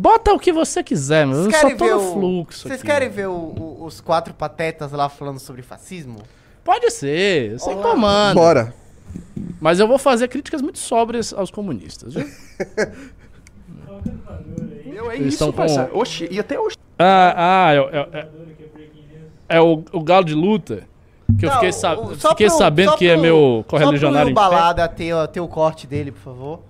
Bota o que você quiser, meu. Eu só tô no fluxo. Vocês querem ver o, o, os quatro patetas lá falando sobre fascismo? Pode ser, sem comando. Bora. Mas eu vou fazer críticas muito sóbrias aos comunistas, viu? Meu, é Eles isso, com... Oxi, e até hoje. Ah, ah, é, é, é, é o, o galo de luta. Que não, eu fiquei, sa fiquei pro, sabendo que é pro, é meu correligionário. Só pro balada ter, ter o corte dele, por favor.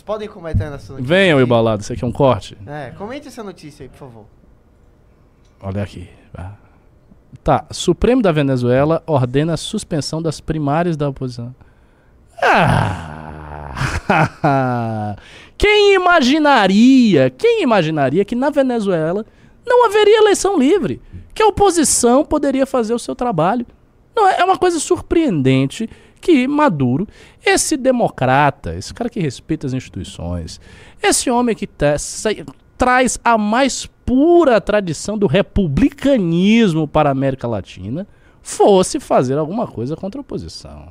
Vocês podem comentar nessa notícia. Venham, Ibalado, isso aqui é um corte. É, comente essa notícia aí, por favor. Olha aqui. Tá, Supremo da Venezuela ordena a suspensão das primárias da oposição. Ah! Quem imaginaria, quem imaginaria que na Venezuela não haveria eleição livre? Que a oposição poderia fazer o seu trabalho? Não, é uma coisa surpreendente que Maduro, esse democrata, esse cara que respeita as instituições, esse homem que tá, traz a mais pura tradição do republicanismo para a América Latina, fosse fazer alguma coisa contra a oposição.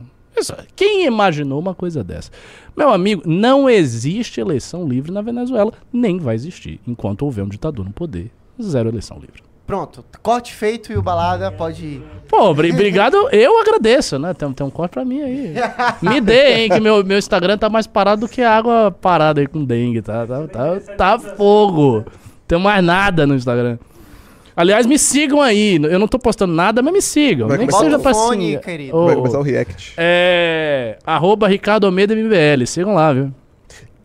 Quem imaginou uma coisa dessa? Meu amigo, não existe eleição livre na Venezuela, nem vai existir enquanto houver um ditador no poder. Zero eleição livre. Pronto, corte feito e o balada pode ir. Pô, obri- obrigado, eu agradeço, né? Tem, tem um corte pra mim aí. Me dê, hein, que meu, meu Instagram tá mais parado do que água parada aí com dengue, tá? Tá, tá, tá fogo. Tem mais nada no Instagram. Aliás, me sigam aí. Eu não tô postando nada, mas me sigam. Vai Nem que seja o pra fone, querido. Vai começar o react. É. Arroba Ricardo Almeida MBL. Sigam lá, viu?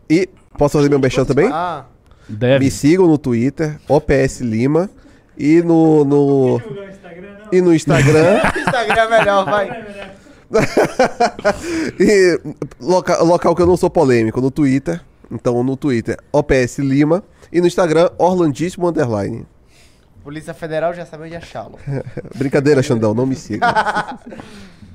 E posso fazer meu merchan também? Ah, Deve. Me sigam no Twitter, OPS Lima. E no. no e no Instagram. Instagram é melhor, vai. e loca- local que eu não sou polêmico, no Twitter. Então no Twitter, OPS Lima. E no Instagram, Orlandíssimo Underline. Polícia Federal já sabe onde achá-lo. Brincadeira, Xandão, não me siga.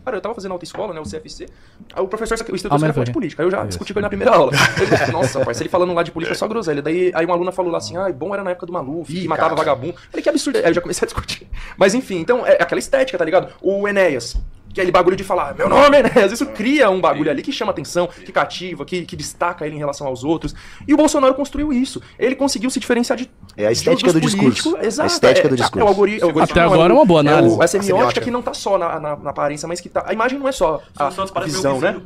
Cara, eu tava fazendo autoescola, né, o CFC. Aí o professor, o instrutor era falou de política. Aí eu já discuti com ele na primeira aula. Disse, Nossa, parceiro, ele falando lá de política é só groselha. Daí aí uma aluna falou lá assim, ah, bom era na época do Maluf, que matava vagabundo. Eu Falei, que absurdo. Aí eu já comecei a discutir. Mas enfim, então é aquela estética, tá ligado? O Enéas. Que é aquele bagulho de falar, meu nome é Enéas. Isso cria um bagulho ali que chama atenção, que cativa, que, que destaca ele em relação aos outros. E o Bolsonaro construiu isso. Ele conseguiu se diferenciar de. É a estética dos do discurso. Exato. A estética é, do É o discurso. algori- é o algoritmo, Até não, agora é uma boa análise. É o, a semiótica que não tá só na, na, na aparência, mas que tá. A imagem não é só a parece visão, né?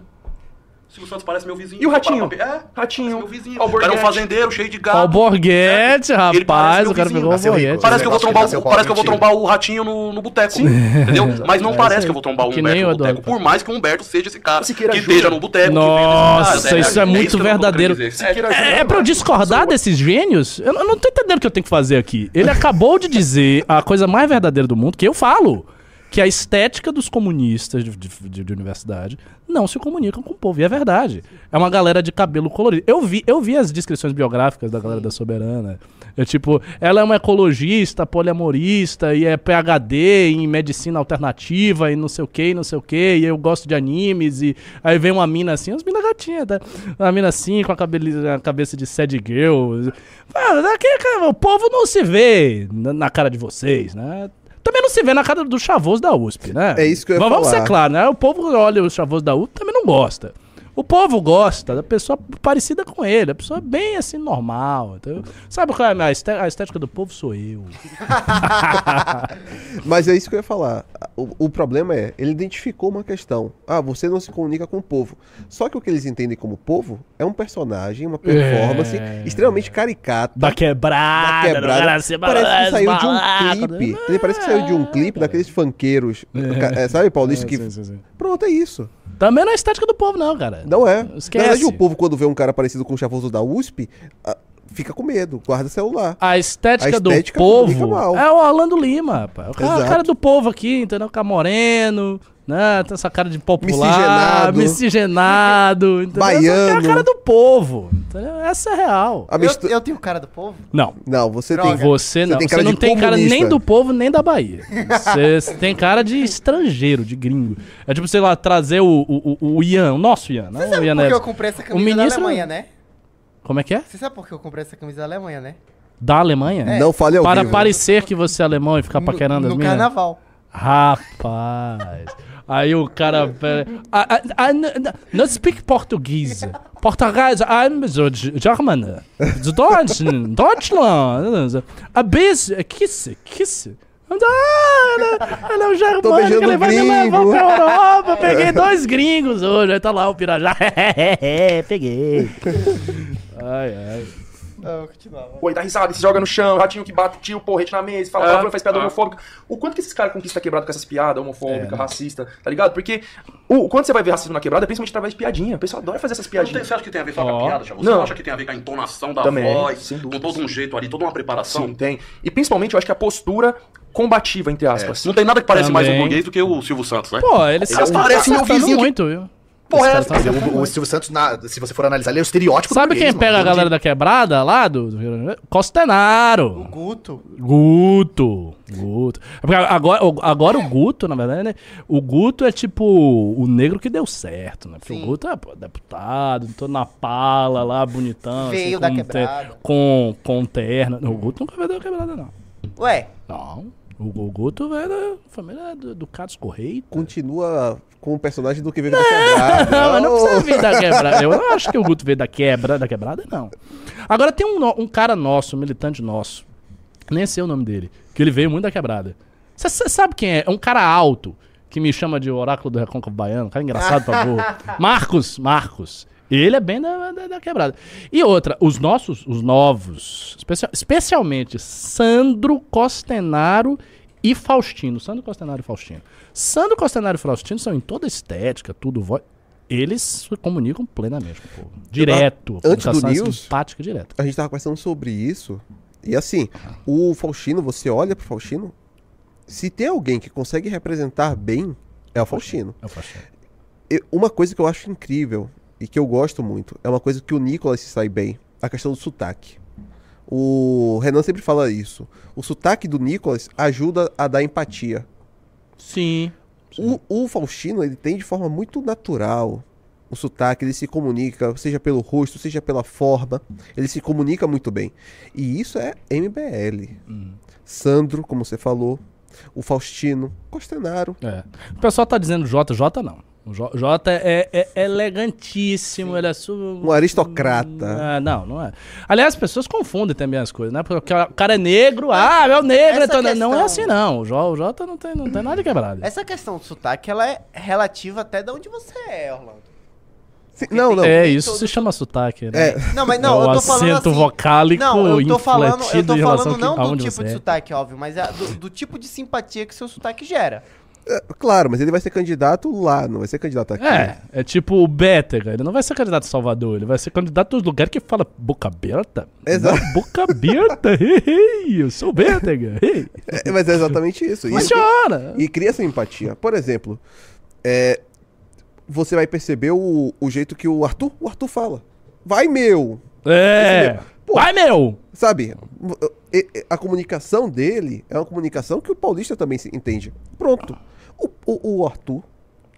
Silvio Santos parece meu vizinho. E o Ratinho? É, Ratinho. Meu vizinho. É um fazendeiro cheio de Ó, o gado. Borghetti, Ele rapaz. parece O cara pegou o. Parece que eu vou trombar, o, parece que eu vou trombar o ratinho no, no boteco. Entendeu? Mas não É, parece que eu vou trombar o Humberto no boteco. Por mais que o Humberto seja esse cara que esteja no boteco. Nossa, isso é muito eu tô querendo verdadeiro. É, É, é pra eu discordar desses gênios? Eu, eu não tô entendendo o que eu tenho que fazer aqui. Ele acabou de dizer a coisa mais verdadeira do mundo, que eu falo. Que a estética dos comunistas de, de- de universidade não se comunicam com o povo. E é verdade. É uma galera de cabelo colorido. Eu vi, eu vi as descrições biográficas da galera da Soberana. É tipo, ela é uma ecologista, poliamorista, e é PhD em medicina alternativa, e não sei o que, e não sei o que, e eu gosto de animes, e aí vem uma mina assim, umas mina gatinha, tá? Uma mina assim, com a, a cabeça de sad girl. Ah, daqui, cara, o povo não se vê na, na cara de vocês, né? Também não se vê na cara do chavoso da USP, né? É isso que eu ia Mas Vamos falar. ser claros, né? O povo olha o chavoso da USP também não gosta. O povo gosta da pessoa parecida com ele, a pessoa bem assim, normal. entendeu? Sabe qual é a, minha esté- a estética do povo? Sou eu. Mas é isso que eu ia falar. O, o problema é, ele identificou uma questão. Ah, você não se comunica com o povo. Só que o que eles entendem como povo é um personagem, uma performance É. extremamente caricata. Da quebrada, da quebrada. se Parece que saiu de um clipe. Ele parece que saiu de um clipe daqueles funkeiros. ca- é, sabe, Paulista? É, que... sim, sim, sim. Pronto, é isso. Também não é a estética do povo, não, cara. Não é. Esquece. Na verdade, o povo, quando vê um cara parecido com o chavoso da USP, ah, fica com medo, guarda celular. A estética, A estética do povo é o Orlando Lima, rapaz. O cara, o cara do povo aqui, entendeu? Ficar moreno, né? Tem essa cara de popular, Miscigenado. miscigenado, entendeu? Baiano. É a cara do povo, entendeu? Essa é real. Eu, mistu- eu tenho cara do povo? Não. Não, você Droga. tem. Você não. tem Você, cara não tem cara nem comunista. do povo, nem da Bahia. Você, você tem cara de estrangeiro, de gringo. É tipo, sei lá, trazer o, o, o- o Ian, o nosso Ian, não Você o sabe Ian por que eu comprei essa O camisa ministro- da Alemanha, né? Como é que é? Você sabe por que eu comprei essa camisa da Alemanha, né? Da Alemanha? Não fale ao Para parecer que você é alemão e ficar paquerando no, as no minhas. carnaval. Rapaz. Aí o cara. I, I, I n- n- not speak português. Português, I'm German. So Deutsch, Deutschland. A bis, kiss, kiss. Ah, ele, é um germânico, ele vai me levar pra Europa. Peguei dois gringos hoje. Aí tá lá o Pirajá. Peguei. Ai, ai. Ah, continuava. Pô, e dá risada, se joga no chão, ratinho que bate tio, porrete na mesa, fala É, palavrão, faz piada é. homofóbica. O quanto que esses caras conquistam a quebrada com essas piadas homofóbicas, racistas, tá ligado? Porque o, quando você vai ver racismo na quebrada, é principalmente através de piadinha. O pessoal adora fazer essas tem- piadinhas. você acha que tem a ver só com a piada, Thiago? Você Não. acha que tem a ver com a entonação da Também, voz, sem com todo um jeito ali, toda uma preparação? Sim, tem. E principalmente eu acho que a postura combativa, entre aspas. Não tem nada que parece mais um burguês do que o Silvio Santos, né? Pô, eles Eles parecem meu vizinho muito, viu? Porra, é cara tá O, o Silvio Santos, na- se você for analisar, ele é o estereótipo Sabe do quem pega a galera da quebrada lá do, do Rio Grande do Sul? Costenaro. Guto. Guto. Guto. É porque Agora, o- agora o Guto, na verdade, né? O Guto é tipo o negro que deu certo, né? Porque Sim. o Guto é pô, deputado, todo na pala lá, bonitão. Veio assim, da com quebrada. ter- com, com terno. O Guto nunca veio da quebrada, não. Ué, Não. O, o Guto veio da família do, do Carlos Correia. Continua com o personagem do que veio da quebrada. Não, mas não Oh. precisa vir da quebrada. Eu não acho que o Guto veio da quebra, da quebrada, não. Agora tem um, um cara nosso, um militante nosso, nem sei o nome dele, que ele veio muito da quebrada. Você sabe quem é? É um cara alto, que me chama de oráculo do Recôncavo Baiano, um cara engraçado pra burro. Marcos, Marcos. Ele é bem da, da, da quebrada. E outra, os nossos, os novos, especia- especialmente Sandro Costenaro e Faustino. Sandro Costenaro e Faustino. Sandro Costenaro e Faustino são em toda estética, tudo voz. Eles se comunicam plenamente com o povo. Direto. a Antes do news- simpática direta. A gente tava conversando sobre isso. E assim, o Faustino, você olha pro Faustino, se tem alguém que consegue representar bem, é o Faustino. É o Faustino. Uma coisa que eu acho incrível e que eu gosto muito é uma coisa que o Nicolas se sai bem, a questão do sotaque. O Renan sempre fala isso. O sotaque do Nicolas ajuda a dar empatia. Sim. O, o Faustino, ele tem de forma muito natural o sotaque, ele se comunica, seja pelo rosto, seja pela forma, ele se comunica muito bem. E isso é MBL. Sandro, como você falou, o Faustino, Costenaro. É. O pessoal tá dizendo Jota não. O J, Jota é, é- é elegantíssimo, ele é. Um aristocrata. Ah, não, não é. Aliás, as pessoas confundem também as coisas, né? Porque o cara é negro, ah, é o negro. então, Não é questão- assim, não. O Jota não tem, não tem nada de quebrado. Essa questão do sotaque, ela é relativa até de onde você é, Orlando. Sim, não, não. é, isso todo- se chama sotaque, né? É, Não, mas não, É eu tô falando acento assim... vocálico Não, eu tô falando, eu tô falando não do tipo de é. sotaque, óbvio, mas é do, do tipo de simpatia que seu sotaque gera. É, claro, mas ele vai ser candidato lá, não vai ser candidato aqui. É, é tipo o Bétega, ele não vai ser candidato a Salvador, ele vai ser candidato dos lugares que fala boca aberta. Exato. Boca aberta, hey, eu sou o Bétega, hey. É, mas é exatamente isso. E, Funciona. e cria essa empatia. Por exemplo, é, você vai perceber o, o jeito que o Arthur, o Arthur fala. Vai, meu! É. Pô. Vai, meu! Sabe? A comunicação dele é uma comunicação que o paulista também se entende. Pronto. O, o- o Arthur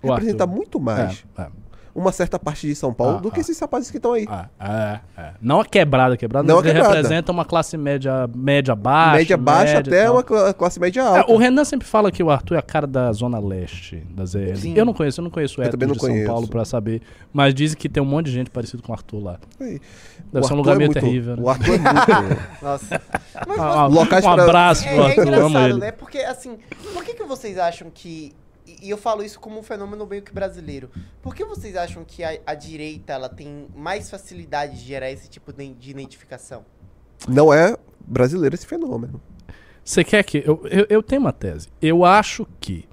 O representa Arthur. muito mais É, é. Uma certa parte de São Paulo Ah, do que ah. esses rapazes que estão aí. Ah, é, é. Não a quebrada, quebrada Não não a quebrada. representa uma classe média, média baixa. média baixa média até uma cla- classe média É, alta. o Renan sempre fala que o Arthur é a cara da Zona Leste, da ZL. Sim. Eu não conheço, eu não conheço o Eu também não de São conheço. Paulo pra saber. Mas dizem que tem um monte de gente parecido com o Arthur lá. Aí. Deve O ser um Arthur lugar é meio muito- terrível, né? O Arthur é muito. Nossa. Mas, Ah, um pra- abraço pro É, é Arthur, amo engraçado, ele. né? Porque, assim, por que, que vocês acham que. E e eu falo isso como um fenômeno meio que brasileiro. Por que vocês acham que a, a direita ela tem mais facilidade de gerar esse tipo de, de identificação? Não é brasileiro esse fenômeno. Você quer que. Eu, eu, eu tenho uma tese. Eu acho que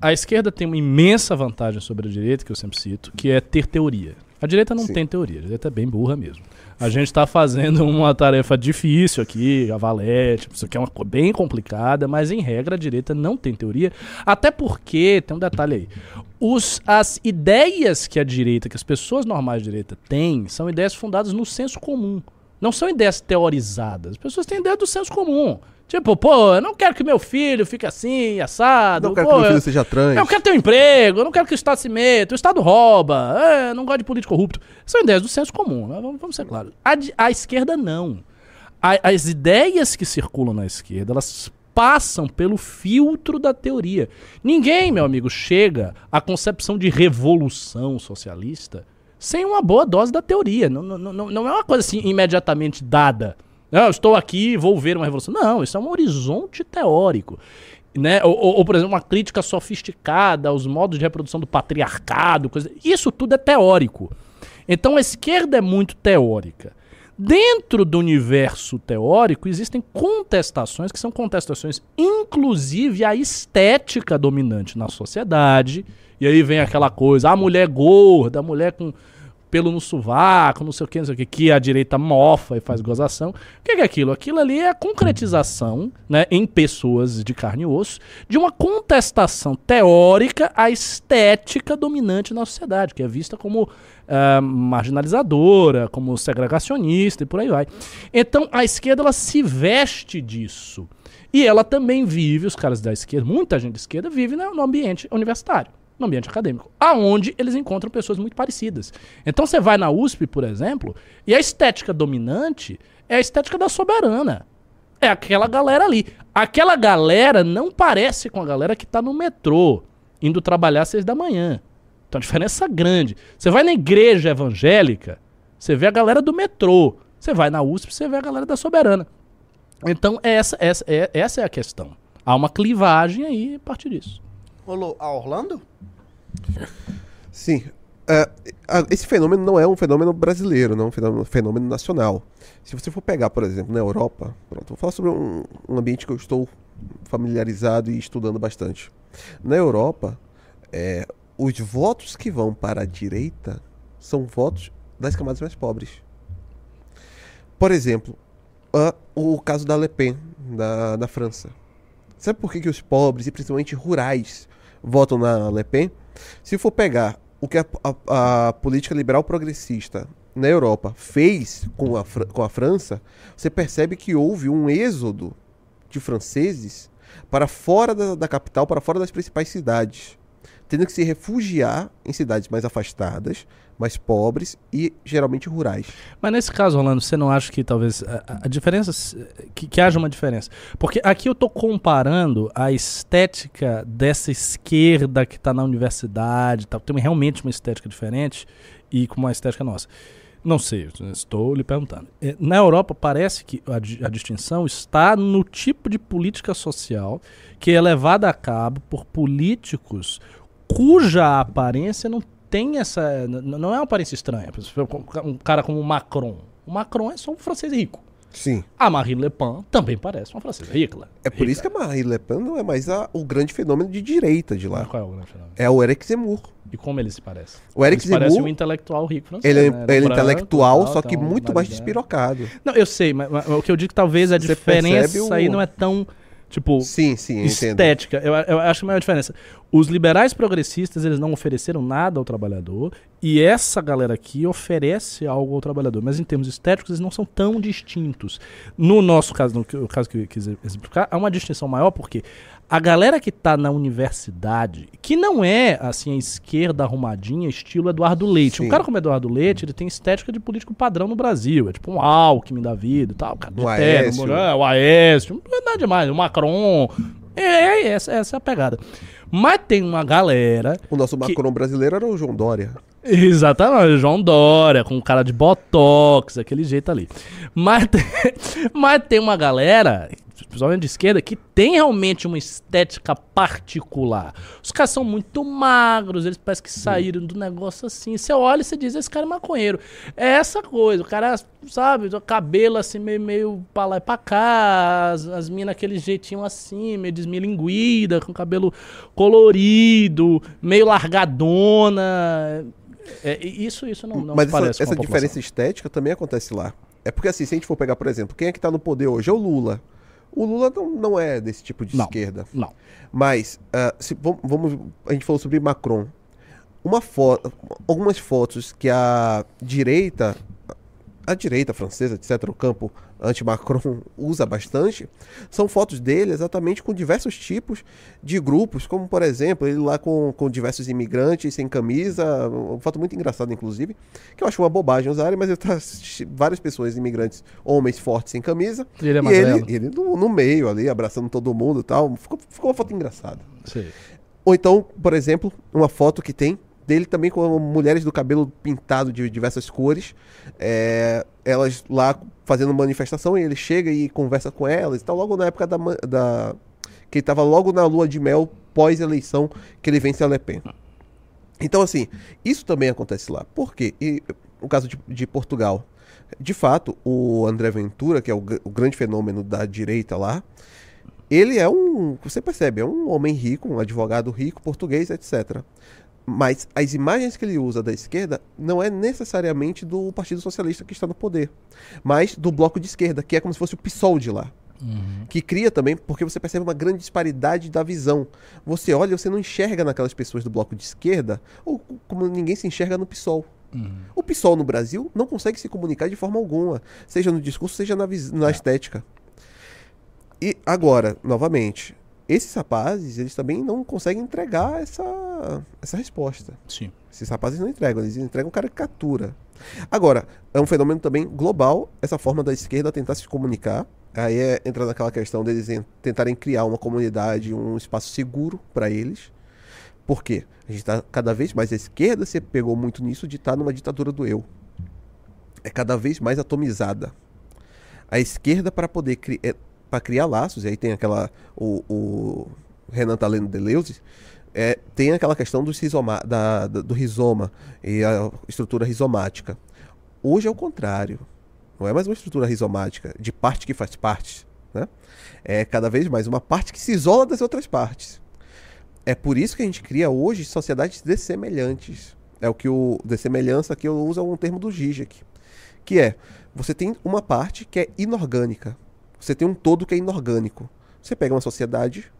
a esquerda tem uma imensa vantagem sobre a direita, que eu sempre cito, que é ter teoria. A direita não Sim. tem teoria, a direita é bem burra mesmo. A gente está fazendo uma tarefa difícil aqui, a Valete, isso aqui é uma coisa bem complicada, mas em regra a direita não tem teoria, até porque, tem um detalhe aí, os, as ideias que a direita, que as pessoas normais de direita têm, são ideias fundadas no senso comum. Não são ideias teorizadas. As pessoas têm ideia do senso comum. Tipo, pô, eu não quero que meu filho fique assim, assado. Não quero pô, que meu filho eu- seja trans. eu quero ter um emprego, eu não quero que o Estado se meta, o Estado rouba, é, não gosto de político corrupto. São ideias do senso comum, né? vamos, vamos ser claros. A, a esquerda não. A- as ideias que circulam na esquerda, elas passam pelo filtro da teoria. Ninguém, meu amigo, chega à concepção de revolução socialista sem uma boa dose da teoria. Não, não, não, não é uma coisa assim imediatamente dada. Não, eu estou aqui, vou ver uma revolução. Não, isso é um horizonte teórico. Né? Ou, ou, ou, por exemplo, uma crítica sofisticada aos modos de reprodução do patriarcado. Coisa... Isso tudo é teórico. Então a esquerda é muito teórica. Dentro do universo teórico existem contestações que são contestações, inclusive à estética dominante na sociedade. E aí vem aquela coisa, a mulher gorda, a mulher com pelo no sovaco, não sei o que, não sei o que, que a direita mofa e faz gozação. O que é aquilo? Aquilo ali é a concretização, né, em pessoas de carne e osso, de uma contestação teórica à estética dominante na sociedade, que é vista como ah, marginalizadora, como segregacionista e por aí vai. Então a esquerda ela se veste disso. E ela também vive, os caras da esquerda, muita gente da esquerda vive né, no ambiente universitário no ambiente acadêmico, aonde eles encontram pessoas muito parecidas. Então você vai na USP, por exemplo, e a estética dominante é a estética da soberana. é aquela galera ali. Aquela galera não parece com a galera que tá no metrô, indo trabalhar às seis da manhã. Então a diferença é grande. Você vai na igreja evangélica, você vê a galera do metrô. Você vai na USP, você vê a galera da Soberana. Então essa, essa, é, essa é a questão. Há uma clivagem aí a partir disso. Rolou a Orlando? Sim. A- esse fenômeno não é um fenômeno brasileiro, não é um fenômeno, nacional. Se você for pegar, por exemplo, na Europa, pronto, vou falar sobre um, um ambiente que eu estou familiarizado e estudando bastante. Na Europa, é, os votos que vão para a direita são votos das camadas mais pobres. Por exemplo, a- o caso da Le Pen, da, da França. Sabe por que, que os pobres, e principalmente rurais, votam na Le Pen? Se for pegar o que a, a- a política liberal progressista na Europa fez com a, com a França, você percebe que houve um êxodo de franceses para fora da, da capital, para fora das principais cidades, tendo que se refugiar em cidades mais afastadas, mais pobres e geralmente rurais. Mas nesse caso, Rolando, você não acha que talvez a, a- diferença. Que, que haja uma diferença? Porque aqui eu tô comparando a estética dessa esquerda que tá na universidade, tal, tem realmente uma estética diferente e com uma estética nossa. Não sei, estou lhe perguntando. Eh, Na Europa, parece que a, a distinção está no tipo de política social que é levada a cabo por políticos cuja aparência não tem essa. Não é uma aparência estranha. Um cara como o Macron. O Macron é só um francês rico. Sim. A Marine Le Pen também parece uma francesa rica. É por isso que a Marine Le Pen não é mais a- o grande fenômeno de direita de lá. Qual é o grande fenômeno? É o Eric Zemmour. E como ele se parece? O Eric ele se parece Zemmour, um intelectual rico francês. ele é, né? ele é branco, intelectual, tal, só que tal, muito mais despirocado. Não, eu sei, mas, mas o que eu digo talvez a Você diferença percebe aí o- não é tão, tipo, Sim, sim, estética. Eu, eu acho que a maior diferença. Os liberais progressistas, eles não ofereceram nada ao trabalhador, e essa galera aqui oferece algo ao trabalhador. Mas em termos estéticos, eles não são tão distintos. No nosso caso, no o caso que eu quis exemplificar, há uma distinção maior, porque a galera que tá na universidade, que não é, assim, a esquerda arrumadinha, estilo Eduardo Leite. Sim. Um cara como Eduardo Leite, ele tem estética de político padrão no Brasil. É tipo um Alckmin da vida e tal. Cara de Um terno, Aécio. é, o Aécio, não é nada demais, o Macron. É, é essa, essa é a pegada. Mas tem uma galera. O nosso Que- Macron brasileiro era o João Dória. Exatamente, João Dória, com cara de botox, aquele jeito ali. Mas tem, mas tem uma galera, principalmente de esquerda, que tem realmente uma estética particular. Os caras são muito magros, eles parecem que saíram do negócio assim. Você olha e você diz, esse cara é maconheiro. É essa coisa, o cara, sabe, o cabelo assim, meio, meio pra lá e pra cá, as, as minas aquele jeitinho assim, meio desmilinguida, com cabelo colorido, meio largadona. É, isso, isso não, não Mas se parece essa, essa diferença estética também acontece lá. É porque assim, se a gente for pegar, por exemplo, quem é que tá no poder hoje? É o Lula. O Lula não, não é desse tipo de Não. esquerda. Não. Mas, ah, se, vamos, vamos- a gente falou sobre Macron. Uma foto, algumas fotos que a direita, a direita francesa, etc., o campo anti-Macron usa bastante, são fotos dele exatamente com diversos tipos de grupos, como por exemplo, ele lá com, com diversos imigrantes sem camisa, uma foto muito engraçada, inclusive, que eu acho uma bobagem usarem, mas ele tá várias pessoas imigrantes, homens fortes sem camisa, E ele é e ele, ele no, no meio ali, abraçando todo mundo e tal. Ficou, ficou uma foto engraçada. Sei. Ou então, por exemplo, uma foto que tem dele também com mulheres do cabelo pintado de diversas cores. é, elas lá fazendo manifestação e ele chega e conversa com elas e tal, logo na época da. da que ele tava logo na lua de mel pós-eleição que ele vence a Le Pen. Então, assim, isso também acontece lá. Por quê? E no caso de, de Portugal, de fato, o André Ventura, que é o, o grande fenômeno da direita lá, ele é um, você percebe, é um homem rico, um advogado rico, português, etc. Mas as imagens que ele usa da esquerda não é necessariamente do Partido Socialista que está no poder, mas do bloco de esquerda, que é como se fosse o PSOL de lá. Que cria também, porque você percebe uma grande disparidade da visão. Você olha e você não enxerga naquelas pessoas do bloco de esquerda, ou como ninguém se enxerga no PSOL. O PSOL no Brasil não consegue se comunicar de forma alguma, seja no discurso, seja na, na estética. E agora, novamente, esses rapazes, eles também não conseguem entregar essa, essa resposta. Sim. Esses rapazes não entregam, eles entregam caricatura. Agora, é um fenômeno também global essa forma da esquerda tentar se comunicar. Aí é, entra naquela questão deles em- tentarem criar uma comunidade, um espaço seguro para eles. Por quê? A gente tá cada vez mais. A esquerda se pegou muito nisso de estar numa ditadura do eu. É cada vez mais atomizada. A esquerda, para poder cri para criar laços, e aí tem aquela. O, o Renan tá lendo Deleuze, é, tem aquela questão do, rizoma, da, do rizoma e a estrutura rizomática. Hoje é o contrário. Não é mais uma estrutura rizomática de parte que faz parte. Né? É cada vez mais uma parte que se isola das outras partes. É por isso que a gente cria hoje sociedades dessemelhantes. É o que o dessemelhança que eu uso um termo do Zizek, que é você tem uma parte que é inorgânica, você tem um todo que é inorgânico. Você pega uma sociedade,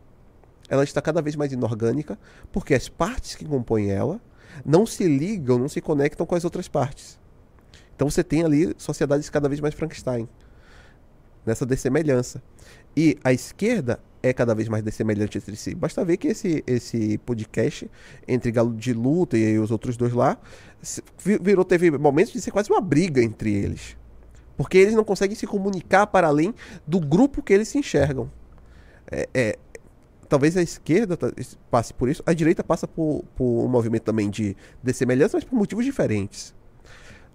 ela está cada vez mais inorgânica porque as partes que compõem ela não se ligam, não se conectam com as outras partes. Então você tem ali sociedades cada vez mais Frankenstein, nessa dessemelhança. E a esquerda é cada vez mais dessemelhante entre si. Basta ver que esse, esse podcast entre Galo de Luta e os outros dois lá virou, teve momentos de ser quase uma briga entre eles. Porque eles não conseguem se comunicar para além do grupo que eles se enxergam. É, é, talvez a esquerda passe por isso, a direita passa por, por um movimento também de dessemelhança, mas por motivos diferentes.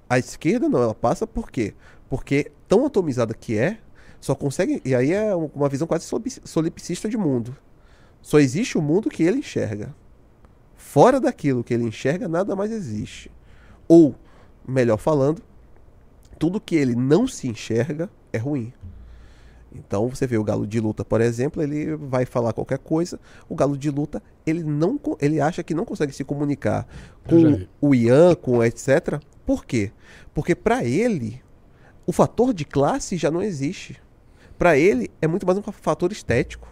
A esquerda não, ela passa por quê? Porque tão atomizada que é, só consegue. E aí é um- uma visão quase solip- solipsista de mundo. Só existe o mundo que ele enxerga. Fora daquilo que ele enxerga, nada mais existe. Ou, melhor falando, tudo que ele não se enxerga é ruim. Então você vê o galo de luta, por exemplo, ele vai falar qualquer coisa, o galo de luta, ele não ele acha que não consegue se comunicar com o Ian, com etc. Por quê? Porque para ele o fator de classe já não existe. Para ele é muito mais um fator estético.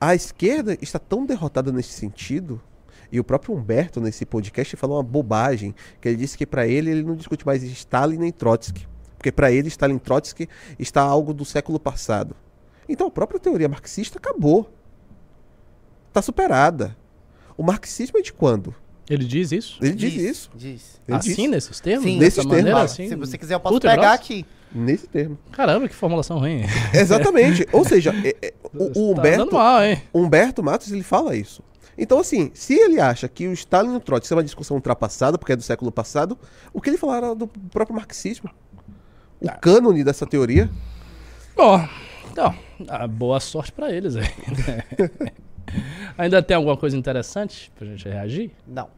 A esquerda está tão derrotada nesse sentido, e o próprio Humberto nesse podcast falou uma bobagem, que ele disse que para ele ele não discute mais Stalin nem Trotsky, porque para ele Stalin e Trotsky está algo do século passado. Então a própria teoria marxista acabou. Está superada. O marxismo é de quando? Ele diz isso? Ele diz isso. Diz. Ele assim, diz. nesses termos? Sim, Dessa nesses maneira, assim? Se você quiser, eu posso pegar grosso? aqui. Nesse termo. Caramba, que formulação ruim. Exatamente. Ou seja, é- é- o, o Tá Humberto, mal, hein? Humberto Matos ele fala isso. Então, assim, se ele acha que o Stalin e o Trotsky é uma discussão ultrapassada, porque é do século passado, o que ele falar era do próprio marxismo. O Ah. cânone dessa teoria. Bom, então, boa sorte pra eles aí. né? Ainda tem alguma coisa interessante pra gente reagir? Não.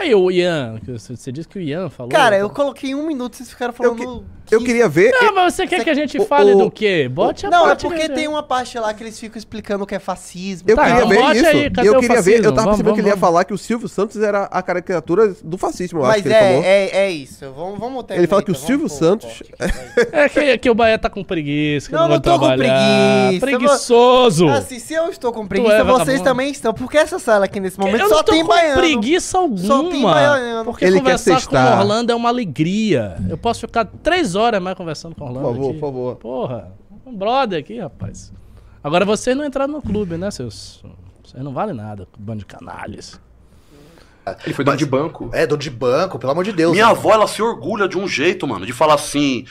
Aí o Ian, você, disse que o Ian falou. Cara, eu coloquei um minuto e vocês ficaram falando. que- Eu queria ver. Não, mas você quer que a gente o- fale o- do quê? Bote a Não, é parte porque né? tem uma parte lá que eles ficam explicando o que é fascismo. Eu Tá, queria ver bote isso. aí, cadê eu o queria ver. fascismo? Eu tava Vamos, percebendo que ele ia vamos. falar que o Silvio Santos era a caricatura do fascismo, eu acho Mas que ele é, falou. é, é isso. Vamos, vamos terminar, Ele fala que o Silvio vamos o Santos-. É que, que o Bahia tá com preguiça, que Não, não, não tô com preguiça, Preguiçoso. Assim, se eu estou com preguiça, é vocês também estão. Porque essa sala aqui nesse momento eu só tem com baiano. preguiça alguma. Tem baiano. Porque Ele quer conversar com sextar. o Orlando é uma alegria. Eu posso ficar três horas mais conversando com o Por Orlando favor, aqui. por favor. Porra, um brother aqui, rapaz. Agora vocês não entraram no clube, né, seus... Vocês não valem nada, bando de canalhas. Ele foi dono de banco. É, dono de banco, pelo amor de Deus. Minha né? avó, ela se orgulha de um jeito, mano, de falar assim.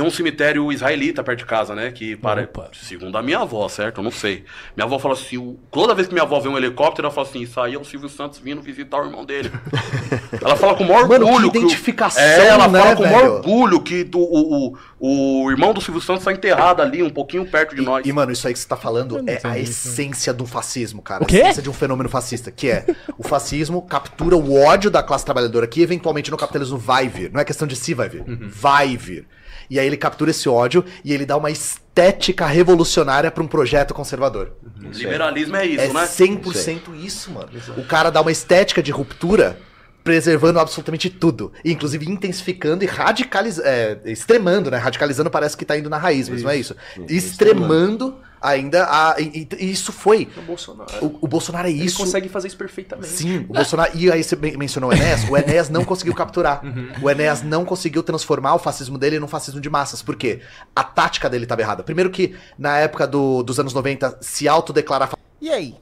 Tem um cemitério israelita perto de casa, né? Que para. Opa. Segundo a minha avó, certo? Eu não sei. Minha avó fala assim: o- toda vez que minha avó vê um helicóptero, ela fala assim: isso aí é o Silvio Santos vindo visitar o irmão dele. ela fala com o maior Mano, que orgulho. o- identificação, É, ela né, fala com o maior orgulho que do- o, o, o irmão do Silvio Santos está enterrado ali, um pouquinho perto de nós. E, mano, isso aí que você tá falando não é a entendi, essência do fascismo, cara. O quê? A essência de um fenômeno fascista, que é o fascismo captura o ódio da classe trabalhadora, que eventualmente no capitalismo vai vir. Não é questão de se vai vir, vai vir. E aí ele captura esse ódio e ele dá uma estética revolucionária pra um projeto conservador. Liberalismo é isso, é né? 100% isso, mano. O cara dá uma estética de ruptura preservando absolutamente tudo, e, inclusive intensificando e radicalizando, extremando, né? Radicalizando parece que tá indo na raiz, mas não é isso. Extremando ainda a e, e- isso foi O Bolsonaro. o, o Bolsonaro é Ele isso. consegue fazer isso perfeitamente. Sim, o Bolsonaro. E aí você men- mencionou o Enéas, o Enéas não conseguiu capturar. Uhum. O Enéas não conseguiu transformar o fascismo dele num fascismo de massas. Por quê? A tática dele estava errada. Primeiro que, na época do- dos anos 90, se autodeclarar E aí?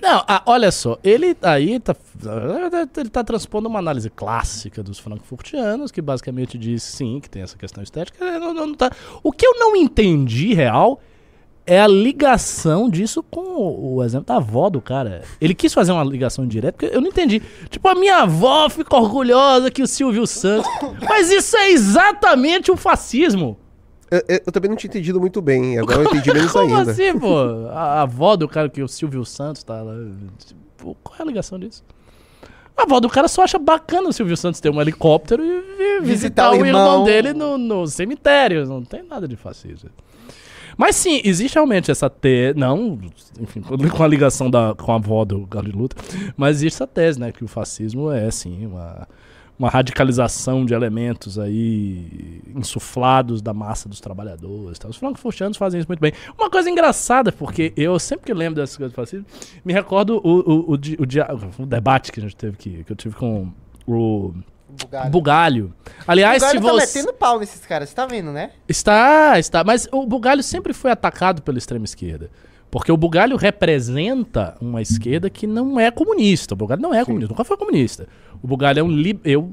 Não, ah, olha só, ele aí tá, ele tá transpondo uma análise clássica dos frankfurtianos, que basicamente diz sim, que tem essa questão estética. não- não- não tá- O que eu não entendi real é a ligação disso com o, o exemplo da avó do cara. Ele quis fazer uma ligação direta, porque eu não entendi. Tipo, a minha avó fica orgulhosa que o Silvio Santos. Mas isso é exatamente o fascismo. Eu, eu- eu também não tinha entendido muito bem, agora eu entendi menos Como ainda. assim, pô? A, a avó do cara que o Silvio Santos tá lá. Tipo, qual é a ligação disso? A avó do cara só acha bacana o Silvio Santos ter um helicóptero e vi- visitar, o irmão, dele no, no cemitério. Não tem nada de fascismo. Mas sim, existe realmente essa tese. Não, enfim, com a ligação da, com a avó do Galo de Luta. Mas existe essa tese, né? Que o fascismo é, sim, uma, uma radicalização de elementos aí insuflados da massa dos trabalhadores. Tá? Os frankfurtianos fazem isso muito bem. Uma coisa engraçada, porque eu sempre que lembro dessas coisas do fascismo, me recordo o, o, o, o o debate que a gente teve que, que eu tive com o Bugalho. Bugalho. Aliás, Bugalho se tá você. metendo pau nesses caras, você tá vendo, né? Está, está. Mas o Bugalho sempre foi atacado pela extrema esquerda. Porque o Bugalho representa uma esquerda que não é comunista. O Bugalho não é comunista, nunca foi comunista. O Bugalho é um. Li eu,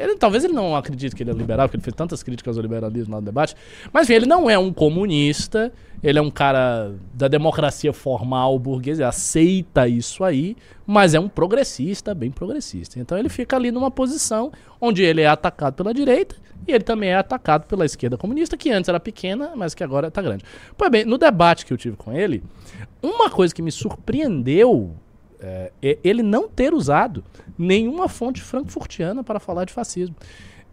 ele, talvez ele não acredite que ele é liberal, porque ele fez tantas críticas ao liberalismo lá no debate. Mas enfim, ele não é um comunista, ele é um cara da democracia formal burguesa, aceita isso aí, mas é um progressista, bem progressista. Então ele fica ali numa posição onde ele é atacado pela direita e ele também é atacado pela esquerda comunista, que antes era pequena, mas que agora está grande. Pois bem, no debate que eu tive com ele, uma coisa que me surpreendeu é, é ele não ter usado nenhuma fonte frankfurtiana para falar de fascismo.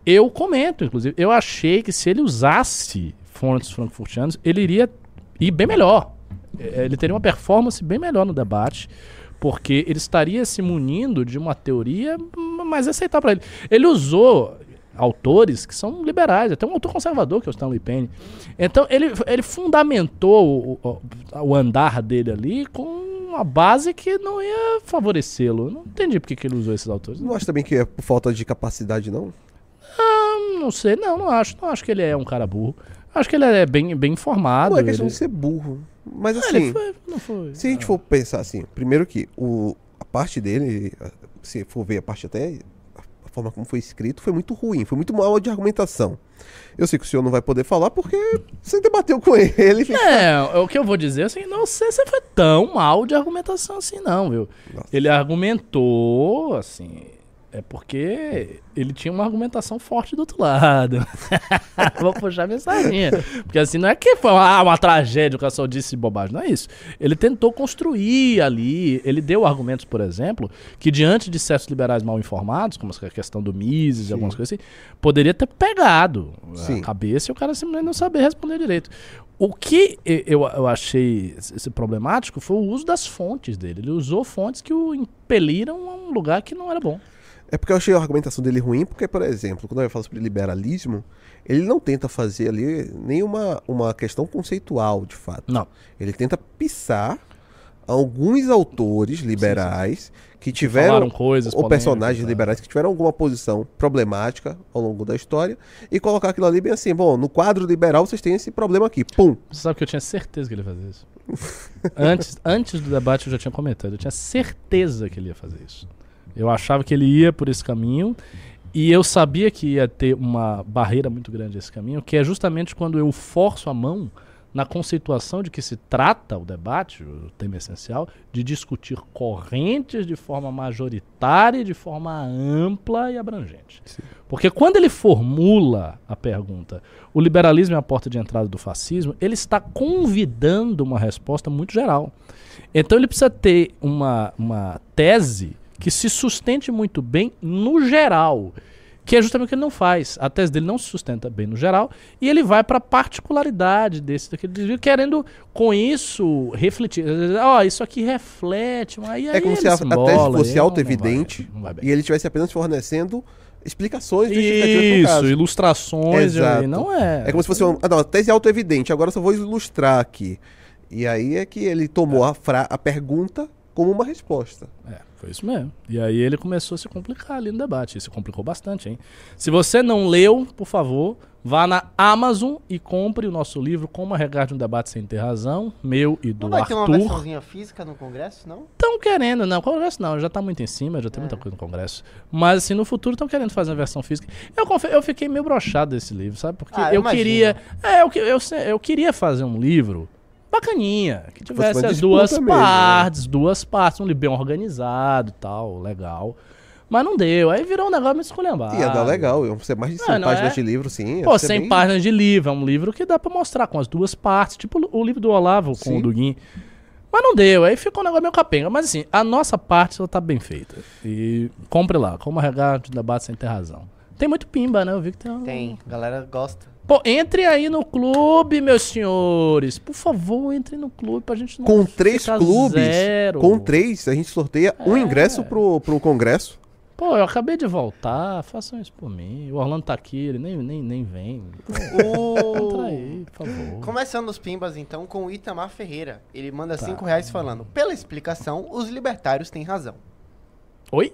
Eu comento, inclusive, eu achei que se ele usasse fontes frankfurtianas, ele iria ir bem melhor. É, Ele teria uma performance bem melhor no debate, porque ele estaria se munindo de uma teoria mais aceitável para ele. Ele usou autores que são liberais, até um autor conservador, que é o Stanley Penny. Então, ele, ele fundamentou o, o- o andar dele ali com uma base que não ia favorecê-lo. Não entendi por que ele usou esses autores. Não acho também que é por falta de capacidade, não? Não sei, não, não acho. Não acho que ele é um cara burro. Acho que ele é bem, bem informado. Não é questão ele- de ser burro. Mas Ah, assim, foi, não foi. se a gente for pensar assim, primeiro que o, a parte dele, se for ver a parte até, a forma como foi escrito, foi muito ruim, foi muito mal de argumentação. Eu sei que o senhor não vai poder falar porque você debateu com ele. É, o que eu vou dizer assim, não sei se foi tão mal de argumentação assim, não, viu? Nossa. Ele argumentou, assim, é porque ele tinha uma argumentação forte do outro lado. vou puxar a mensaginha. Porque assim, não é que foi ah, uma tragédia, o cara só disse bobagem, não é isso. Ele tentou construir ali, ele deu argumentos, por exemplo, que diante de certos liberais mal informados, como a questão do Mises e algumas coisas assim, poderia ter pegado Sim. a cabeça e o cara simplesmente não saber responder direito. O que eu, eu achei esse problemático foi o uso das fontes dele. Ele usou fontes que o impeliram a um lugar que não era bom. É porque eu achei a argumentação dele ruim, porque, por exemplo, quando eu falo sobre liberalismo, ele não tenta fazer ali nenhuma uma questão conceitual, de fato. Não. Ele tenta pisar alguns autores liberais que tiveram Falaram coisas ou personagens é. liberais que tiveram alguma posição problemática ao longo da história e colocar aquilo ali bem assim, bom, no quadro liberal vocês têm esse problema aqui, pum. Você sabe que eu tinha certeza que ele ia fazer isso. antes, antes do debate eu já tinha comentado. Eu tinha certeza que ele ia fazer isso. Eu achava que ele ia por esse caminho e eu sabia que ia ter uma barreira muito grande esse caminho, que é justamente quando eu forço a mão na conceituação de que se trata o debate, o tema essencial, de discutir correntes de forma majoritária, e de forma ampla e abrangente. Porque quando ele formula a pergunta, o liberalismo é a porta de entrada do fascismo, ele está convidando uma resposta muito geral. Então ele precisa ter uma, uma tese que se sustente muito bem no geral. Que é justamente o que ele não faz. A tese dele não se sustenta bem no geral e ele vai para a particularidade desse daquele desvio, querendo com isso refletir. Ó, isso aqui reflete, mas aí É como se a, a se tese fosse auto-evidente e ele estivesse apenas fornecendo explicações Isso, ilustrações, Exato. aí não é. É como se fosse uma, ah, não, tese é auto-evidente, agora eu só vou ilustrar aqui. E aí é que ele tomou a, fra- a pergunta como uma resposta. É. Foi isso mesmo. E aí ele começou a se complicar ali no debate. E se complicou bastante, hein? Se você não leu, por favor, vá na Amazon e compre o nosso livro Como Arregar de um Debate Sem Ter Razão, meu e do Não vai ter uma Arthur. versãozinha física no Congresso, não? Estão querendo, não, Congresso não, já tá muito em cima, já tem muita coisa no Congresso. Mas assim, no futuro estão querendo fazer uma versão física. Eu, eu fiquei meio brochado desse livro, sabe? Porque Ah, eu eu queria. É, eu, que- eu, eu queria fazer um livro bacaninha, que tivesse as duas mesmo, né? partes, duas partes, um livro bem organizado e tal, legal. Mas não deu, aí virou um negócio meio esculhambado. Ia dar legal, iam ser mais de 100 Não, páginas é? de livro, sim. ia Pô, ser 100 bem- páginas de livro, é um livro que dá pra mostrar com as duas partes, tipo o livro do Olavo com Sim. o Duguin. Mas não deu, aí ficou um negócio meio capenga. Mas assim, a nossa parte ela tá bem feita. E compre lá, como arregar de debate sem ter razão. Tem muito pimba, né? Eu vi que tem. uma- Tem, a galera gosta. Pô, entre aí no clube, meus senhores. Por favor, entre no clube pra gente não Com três ficar clubes, zero. com três, a gente sorteia um É. ingresso pro, pro congresso. Pô, eu acabei de voltar, façam isso por mim. O Orlando tá aqui, ele nem, nem, nem vem. Pô, entra aí, por favor. Começando os pimbas, então, com o Itamar Ferreira. Ele manda Tá. 5 reais falando: pela explicação, os libertários têm razão. Oi?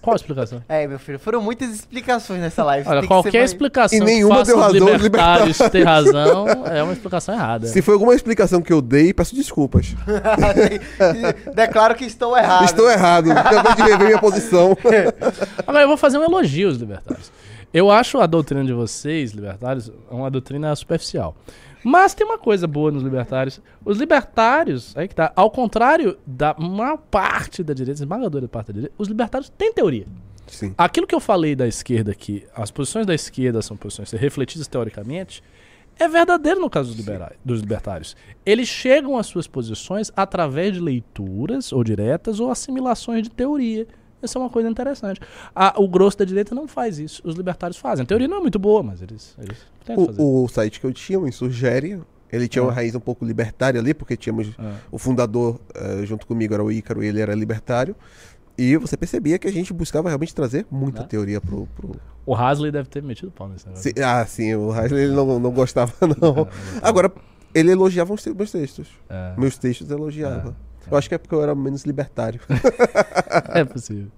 Qual a explicação? É, meu filho, foram muitas explicações nessa live. Olha, tem que ser qualquer explicação E nenhuma que faça deu razão, os libertários ter razão é uma explicação errada. Se foi alguma explicação que eu dei, peço desculpas. Declaro que estou errado. Estou errado. Acabei de rever minha posição. Agora eu vou fazer um elogio aos libertários. Eu acho a doutrina de vocês, libertários, uma doutrina superficial. Mas tem uma coisa boa nos libertários. Os libertários, aí que tá, ao contrário da maior parte da direita, esmagadora parte da direita, os libertários têm teoria. Sim. Aquilo que eu falei da esquerda aqui, as posições da esquerda são posições refletidas teoricamente, é verdadeiro no caso dos, liberais, dos libertários. Eles chegam às suas posições através de leituras, ou diretas, ou assimilações de teoria. Isso é uma coisa interessante. A- o grosso da direita não faz isso. Os libertários fazem. A teoria não é muito boa, mas eles, eles tentam fazer. O, o site que eu tinha, o Insurgere, ele tinha uma Ah. raiz um pouco libertária ali, porque tínhamos Ah. o fundador eh, junto comigo era o Ícaro e ele era libertário. E você percebia que a gente buscava realmente trazer muita Ah. teoria pro. pro- O Hasley deve ter metido pau nesse negócio. Ah, sim, o Heisley ele não, não gostava, não. Agora, ele elogiava os meus textos. É, Meus textos elogiava. Eu acho que é porque eu era menos libertário. é possível.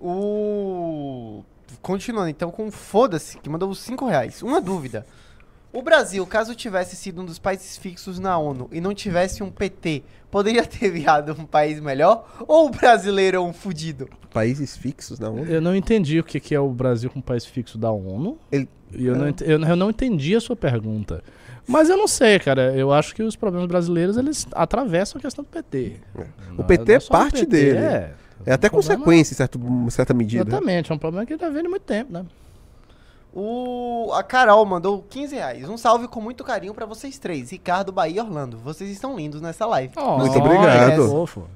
O. Continuando então com o Foda-se, que mandou os 5 reais. Uma dúvida. O Brasil, caso tivesse sido um dos países fixos na ONU e não tivesse um PT, poderia ter virado um país melhor? Ou o brasileiro é um fudido? Países fixos na ONU. Eu não entendi o que, que é o Brasil como país fixo da ONU. Ele- eu, não ent- eu, eu não entendi a sua pergunta. Mas eu não sei, cara. Eu acho que os problemas brasileiros, eles atravessam a questão do PT. O PT é o parte dele. É, É até um consequência em certo, certa medida. Exatamente, é um problema que já vem de muito tempo, né? O... A Carol mandou 15 reais. Um salve com muito carinho pra vocês três. Ricardo, Bahia e Orlando. Vocês estão lindos nessa live. Muito Oh, obrigado. é fofo.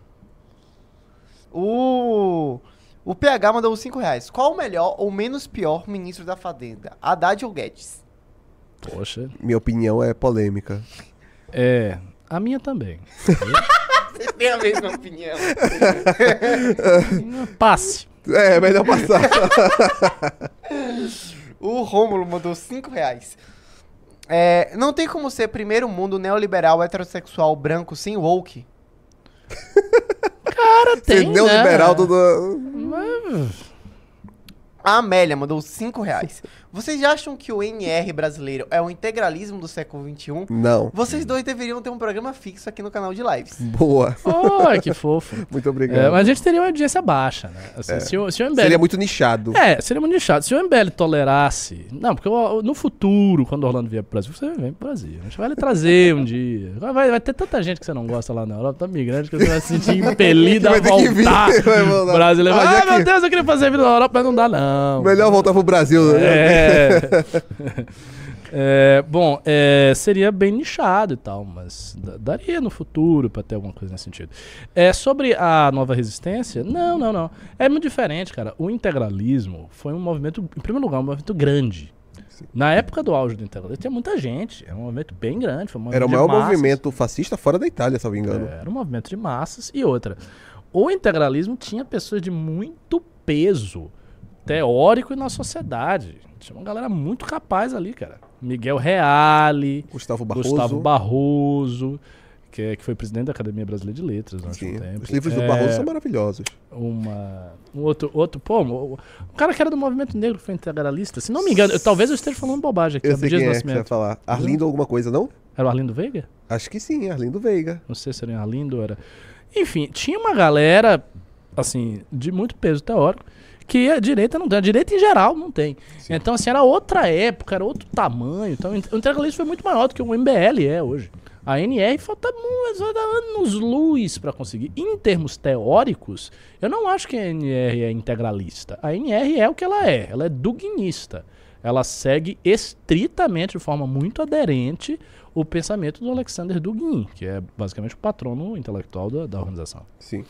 O... O PH mandou 5 reais. Qual o melhor ou menos pior ministro da Fazenda? Haddad ou Guedes? Poxa. Minha opinião é polêmica. É, a minha também. Vocês têm a mesma opinião. Passe. É, melhor passar. O Rômulo mandou 5 reais. É, não tem como ser primeiro mundo neoliberal heterossexual branco sem woke? Cara, Ser tem, neoliberal né? do. A Amélia mandou 5 reais. Vocês acham que o NR brasileiro é o integralismo do século XXI? Não. Vocês dois deveriam ter um programa fixo aqui no canal de lives. Boa. Ai, que fofo. Muito É, obrigado. mas a gente teria uma audiência baixa, né? Assim, se, o, se o MBL Seria muito nichado. É, seria muito nichado. Se o MBL tolerasse. Não, porque no futuro, quando o Orlando vier pro Brasil, você vem pro Brasil. A gente vai lhe trazer um dia. Vai, vai ter tanta gente que você não gosta lá na Europa, tá migrante, que você vai se sentir impelido a que vir, voltar. vai voltar. Brasileiro. Ah, é meu que- Deus, eu queria fazer vida na Europa, mas não dá, não. Melhor voltar pro Brasil, né? É. É, bom, é, seria bem nichado e tal, mas da- daria no futuro pra ter alguma coisa nesse sentido. É, sobre a nova resistência, não, não, não. É muito diferente, cara. O integralismo foi um movimento, em primeiro lugar, um movimento grande. Na época do auge do integralismo, tinha muita gente. Era um movimento bem grande. Foi um Era o movimento maior massas. movimento fascista fora da Itália, se eu não me engano. É, Era um movimento de massas. E outra, o integralismo tinha pessoas de muito peso teórico e na sociedade. Tinha uma galera muito capaz ali, cara. Miguel Reale, Gustavo Barroso. Gustavo Barroso, que, é- que foi presidente da Academia Brasileira de Letras durante Sim. um tempo. Os livros do É, Barroso são maravilhosos. uma um outro outro pô um, um cara que era do movimento negro foi integralista se não me engano eu- talvez eu esteja falando bobagem aqui Eu sei quem é que você vai falar. Arlindo alguma coisa, não? era o Arlindo Veiga Acho que sim, Arlindo Veiga. não sei se era Arlindo era enfim tinha uma galera assim de muito peso teórico que a direita não tem a direita em geral não tem então assim era outra época era outro tamanho então o integralismo foi muito maior do que o MBL é hoje a NR falta anos luz para conseguir. Em termos teóricos, eu não acho que a NR é integralista. A NR é o que ela é, ela é duguinista. Ela segue estritamente, de forma muito aderente, o pensamento do Alexander Dugin, que é basicamente o patrono intelectual da, da organização. Sim.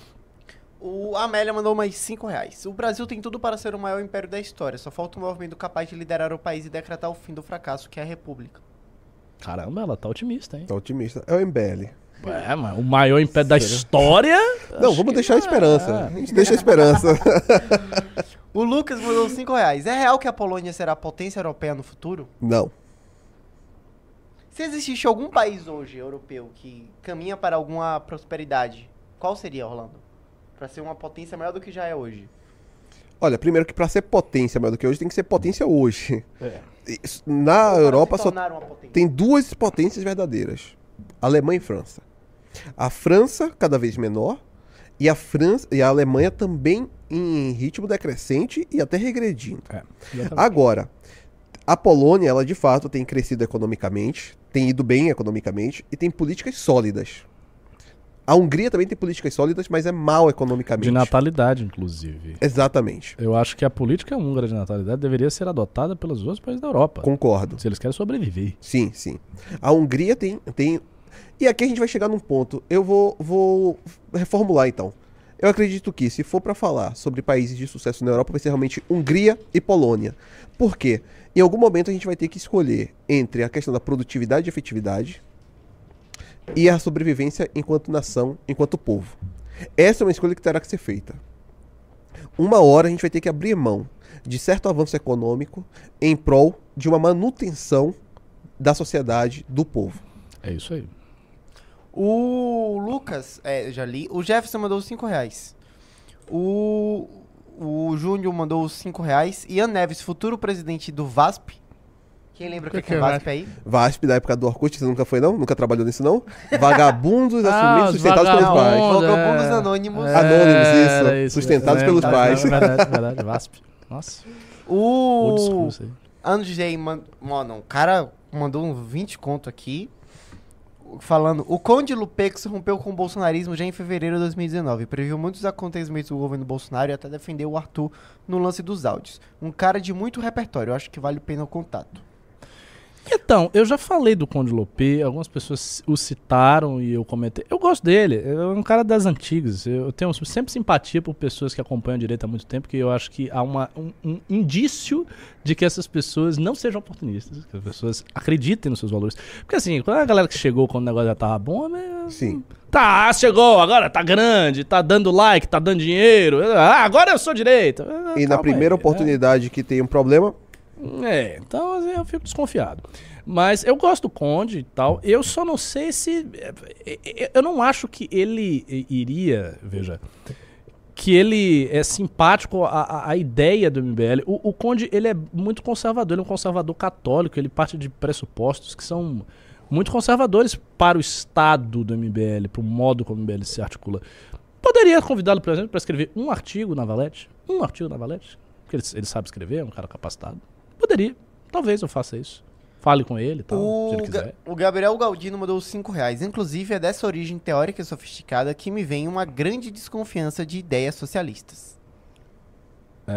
O Amélia mandou mais 5 reais. O Brasil tem tudo para ser o maior império da história. Só falta um movimento capaz de liderar o país e decretar o fim do fracasso, que é a república. Caramba, ela tá otimista, hein? Tá otimista. É o MBL. É, mas o maior império da história. Não, acho vamos deixar a é. esperança. A gente deixa a esperança. O Lucas mandou 5 reais. É real que a Polônia será potência europeia no futuro? Não. Se existisse algum país hoje, europeu, que caminha para alguma prosperidade, qual seria, Orlando? Para ser uma potência maior do que já é hoje. Olha, primeiro que pra ser potência maior do que hoje, tem que ser potência hoje. É. Na para Europa se só tem duas potências verdadeiras: Alemanha e França. A França cada vez menor e a França e a Alemanha também em ritmo decrescente e até regredindo. É. Agora, a Polônia, ela de fato tem crescido economicamente, tem ido bem economicamente e tem políticas sólidas. A Hungria também tem políticas sólidas, mas é mal economicamente. De natalidade, inclusive. Exatamente. Eu acho que a política húngara de natalidade deveria ser adotada pelos outros países da Europa. Concordo. Se eles querem sobreviver. Sim, sim. A Hungria tem, tem. E aqui a gente vai chegar num ponto. Eu vou, vou reformular então. Eu acredito que, se for pra falar sobre países de sucesso na Europa, vai ser realmente Hungria e Polônia. Por quê? Em algum momento a gente vai ter que escolher entre a questão da produtividade e efetividade e a sobrevivência enquanto nação, enquanto povo. Essa é uma escolha que terá que ser feita. Uma hora a gente vai ter que abrir mão de certo avanço econômico em prol de uma manutenção da sociedade, do povo. É isso aí. O Lucas, é, eu já li. O Jefferson mandou 5 reais. O, o Júnior mandou 5 reais. Ian Neves, futuro presidente do VASP. Quem lembra o que, que é VASP aí? VASP da época do Orkut, você nunca foi não? Nunca trabalhou nisso não? Vagabundos Ah, assumidos, os sustentados pelos pais. vagabundos. Vagabundos é. Anônimos. Anônimos, Era isso. Sustentados pelos Tá, pais. Verdade, verdade. VASP. Nossa. Old school O isso aí. Andrzej, man... mano, o cara mandou um 20 conto aqui. Falando, o Conde Lupex rompeu com o bolsonarismo já em fevereiro de 2019. Previu muitos acontecimentos do governo Bolsonaro e até defendeu o Arthur no lance dos áudios. Um cara de muito repertório, eu acho que vale a pena o contato. Então, eu já falei do Conde Lopê, algumas pessoas o citaram e eu comentei. Eu gosto dele, é um cara das antigas. Eu tenho sempre simpatia por pessoas que acompanham a direita há muito tempo, porque eu acho que há uma, um, um indício de que essas pessoas não sejam oportunistas, que as pessoas acreditem nos seus valores. Porque assim, quando a galera que chegou quando o negócio já tava bom, né, Sim. Tá, chegou, agora tá grande, tá dando like, tá dando dinheiro. Ah, agora eu sou direita. Ah, E na primeira aí, né? oportunidade que tem um problema, É, então assim, eu fico desconfiado. Mas eu gosto do Conde e tal. Eu só não sei se. eh, eh, Eu não acho que ele iria. Veja. Que ele é simpático à, à- à ideia do MBL. O, o Conde, ele é muito conservador, ele é um conservador católico, ele parte de pressupostos que são muito conservadores para o estado do MBL, para o modo como o MBL se articula. Poderia convidá-lo, por exemplo, para escrever um artigo na Valete? Um artigo na Valete? Porque ele, ele sabe escrever, é um cara capacitado. Poderia. Talvez eu faça isso. Fale com ele tal, se O, ele Ga- quiser. o Gabriel Galdino mandou 5 reais. Inclusive, é dessa origem teórica e sofisticada que me vem uma grande desconfiança de ideias socialistas.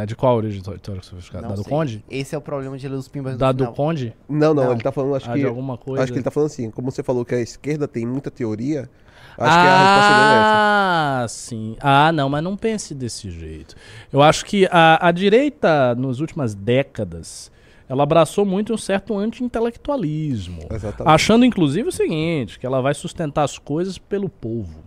É, de qual origem teórica sofisticada? Não Da do sei. Conde? Esse é o problema de ler os pimbas Da do. Conde? não, não, Não. ele tá falando, acho Ah, que de alguma coisa. acho que ele tá falando assim, como você falou que a esquerda tem muita teoria, acho que a resposta dele é essa. Ah, sim. Ah, não, mas não pense desse jeito. Eu acho que a, a direita, nas últimas décadas, ela abraçou muito um certo anti-intelectualismo. Exatamente. Achando, inclusive, o seguinte, que ela vai sustentar as coisas pelo povo.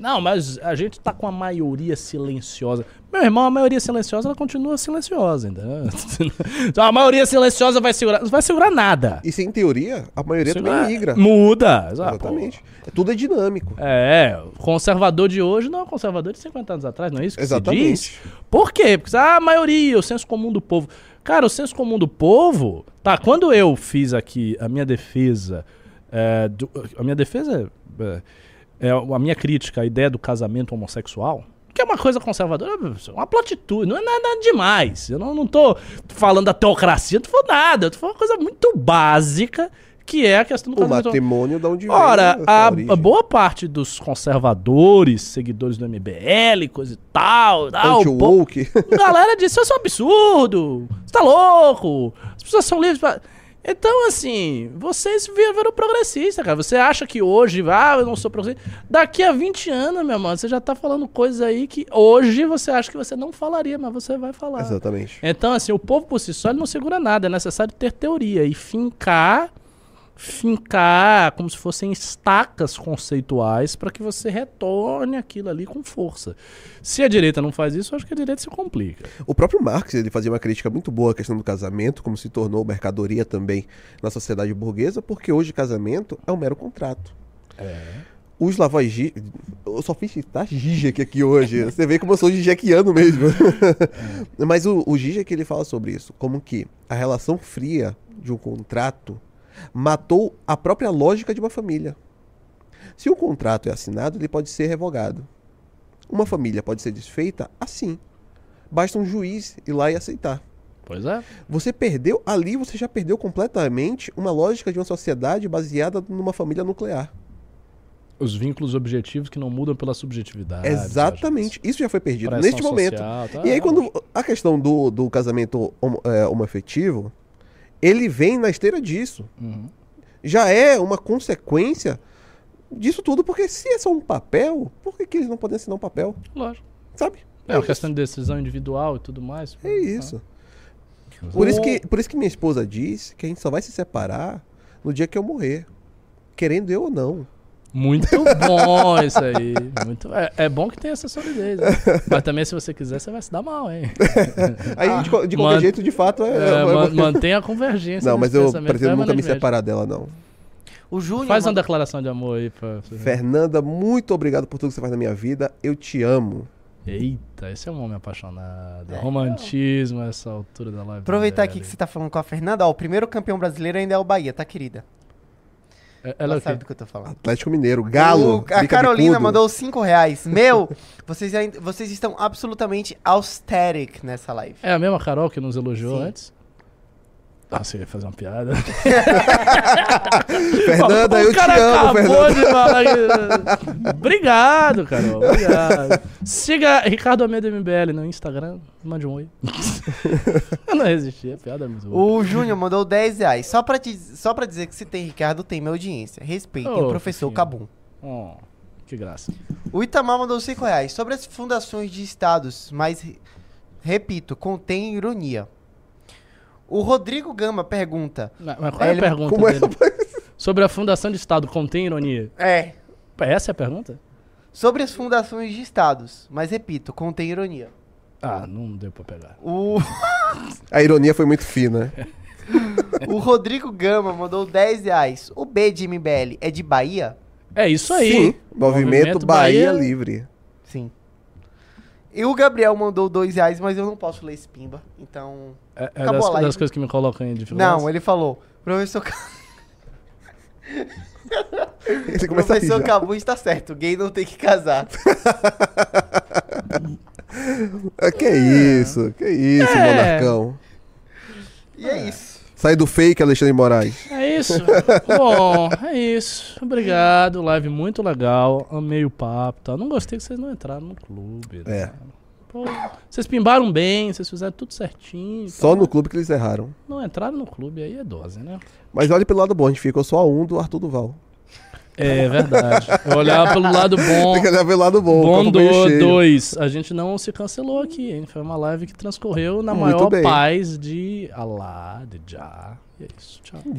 Não, mas a gente tá com a maioria silenciosa. Meu irmão, a maioria silenciosa, ela continua silenciosa, entendeu? Então, a maioria silenciosa vai segurar. Não vai segurar nada. E sem teoria, a maioria também migra. Muda. Exatamente. É, tudo é dinâmico. É, o conservador de hoje não é conservador de 50 anos atrás, não é isso que se Exatamente. diz? Por quê? Porque ah, a maioria, o senso comum do povo. Cara, o senso comum do povo. Tá, quando eu fiz aqui a minha defesa. é, do- a minha defesa é, é a minha crítica à ideia do casamento homossexual. Que é uma coisa conservadora, uma platitude, não é nada demais. Eu não, não tô falando da teocracia, não tô falando nada. Eu tô falando uma coisa muito básica, que é a questão do O matrimônio da onde vem Ora, a, a boa parte dos conservadores, seguidores do MBL, coisa e tal, tal o po- galera disse, isso é um absurdo, você tá louco, as pessoas são livres pra... Então, assim, vocês viram progressista, cara. Você acha que hoje, ah, eu não sou progressista. Daqui a 20 anos, meu mano, você já tá falando coisas aí que hoje você acha que você não falaria, mas você vai falar. Exatamente. Então, assim, o povo por si só ele não segura nada. É necessário ter teoria e fincar, fincar como se fossem estacas conceituais para que você retorne aquilo ali com força. Se a direita não faz isso, eu acho que a direita se complica. O próprio Marx ele fazia uma crítica muito boa à questão do casamento, como se tornou mercadoria também na sociedade burguesa, porque hoje casamento é um mero contrato. Os lavagistas. Eu só fiz citar Zizek aqui hoje. Você vê como eu sou Zizekiano mesmo. Mas o, o Zizek ele fala sobre isso. Como que a relação fria de um contrato matou a própria lógica de uma família. Se um contrato é assinado, ele pode ser revogado. Uma família pode ser desfeita assim. Basta um juiz ir lá e aceitar. Pois é. Você perdeu ali, você já perdeu completamente uma lógica de uma sociedade baseada numa família nuclear. Os vínculos objetivos que não mudam pela subjetividade. Exatamente. Isso já foi perdido Pressão neste momento. social, tá? E aí, quando a questão do, do casamento homo, é, homoafetivo, ele vem na esteira disso. Uhum. Já é uma consequência disso tudo, porque se é só um papel, por que, que eles não podem assinar um papel? Lógico. Sabe? É uma isso. questão de decisão individual e tudo mais. É isso. Por isso, que, por isso que minha esposa diz que a gente só vai se separar no dia que eu morrer. Querendo eu ou não. Muito bom isso aí. Muito... É, é bom que tem essa solidez. né? Mas também, se você quiser, você vai se dar mal, hein? Aí, de, de qualquer jeito, de fato, é. É, é- ma- mantenha a convergência. Não, mas nesse eu pretendo nunca me separar dela, não. O Júnior. Faz uma declaração de amor aí pra. Fernanda, muito obrigado por tudo que você faz na minha vida. Eu te amo. Eita, esse é um homem apaixonado. Romantismo a essa altura da live. Aproveitar aqui que você tá falando com a Fernanda, ó, o primeiro campeão brasileiro ainda é o Bahia, tá, querida? É- Ela Ela sabe do que eu tô falando. Atlético Mineiro, Galo. O- a Carolina bicudo. mandou 5 reais. Meu, vocês, ainda, vocês estão absolutamente aesthetic nessa live. É a mesma Carol que nos elogiou Sim. antes? Ah, você ia fazer uma piada. Fernanda, o eu te cara amo, acabou Fernanda. de falar. Obrigado, Carol. Obrigado. Siga Ricardo Almeida MBL no Instagram. Mande um oi. eu não resisti, a piada é muito boa. O Júnior mandou 10 reais. Só pra, te, só pra dizer que se tem Ricardo, tem minha audiência. Respeitem Ô, o professor. Cabum. Oh, que graça. O Itamar mandou 5 reais. Sobre as fundações de estados, mas, re- repito, contém ironia. O Rodrigo Gama pergunta. Mas mas qual é a Ele- pergunta Como é? dele? Sobre a fundação de Estado, contém ironia? É. Essa é a pergunta? Sobre as fundações de estados, mas repito, contém ironia. Ah, não deu pra pegar. O, A ironia foi muito fina. o Rodrigo Gama mandou 10 reais. O B de MBL é de Bahia? É isso aí. Sim, Movimento, Bahia, Livre. Sim. E o Gabriel mandou 2 reais, mas eu não posso ler esse pimba. Então. É, é Acabou das, a live. das coisas que me colocam em dificuldade. Não, ele falou. Professor, Você professor já. Cabu está certo. Gay não tem que casar. Ah, Que isso, que isso, É. monarcão. E é isso. Sai do fake, Alexandre Moraes. É isso. Bom, é isso. Obrigado. Live muito legal. Amei o papo. Tá? Não gostei que vocês não entraram no clube. né? É. Pô, vocês pimbaram bem, vocês fizeram tudo certinho. Só tá? no clube que eles erraram. Não entraram no clube, aí é dose, né? Mas olha pelo lado bom, a gente ficou só a um do Arthur Duval. É verdade. Eu olhava pelo lado bom. Tem que olhar pelo lado bom. Bom copo meio do cheio. 2. A gente não se cancelou aqui, hein? Foi uma live que transcorreu na Muito maior bem. paz de Alá, de Já. E é isso. Tchau.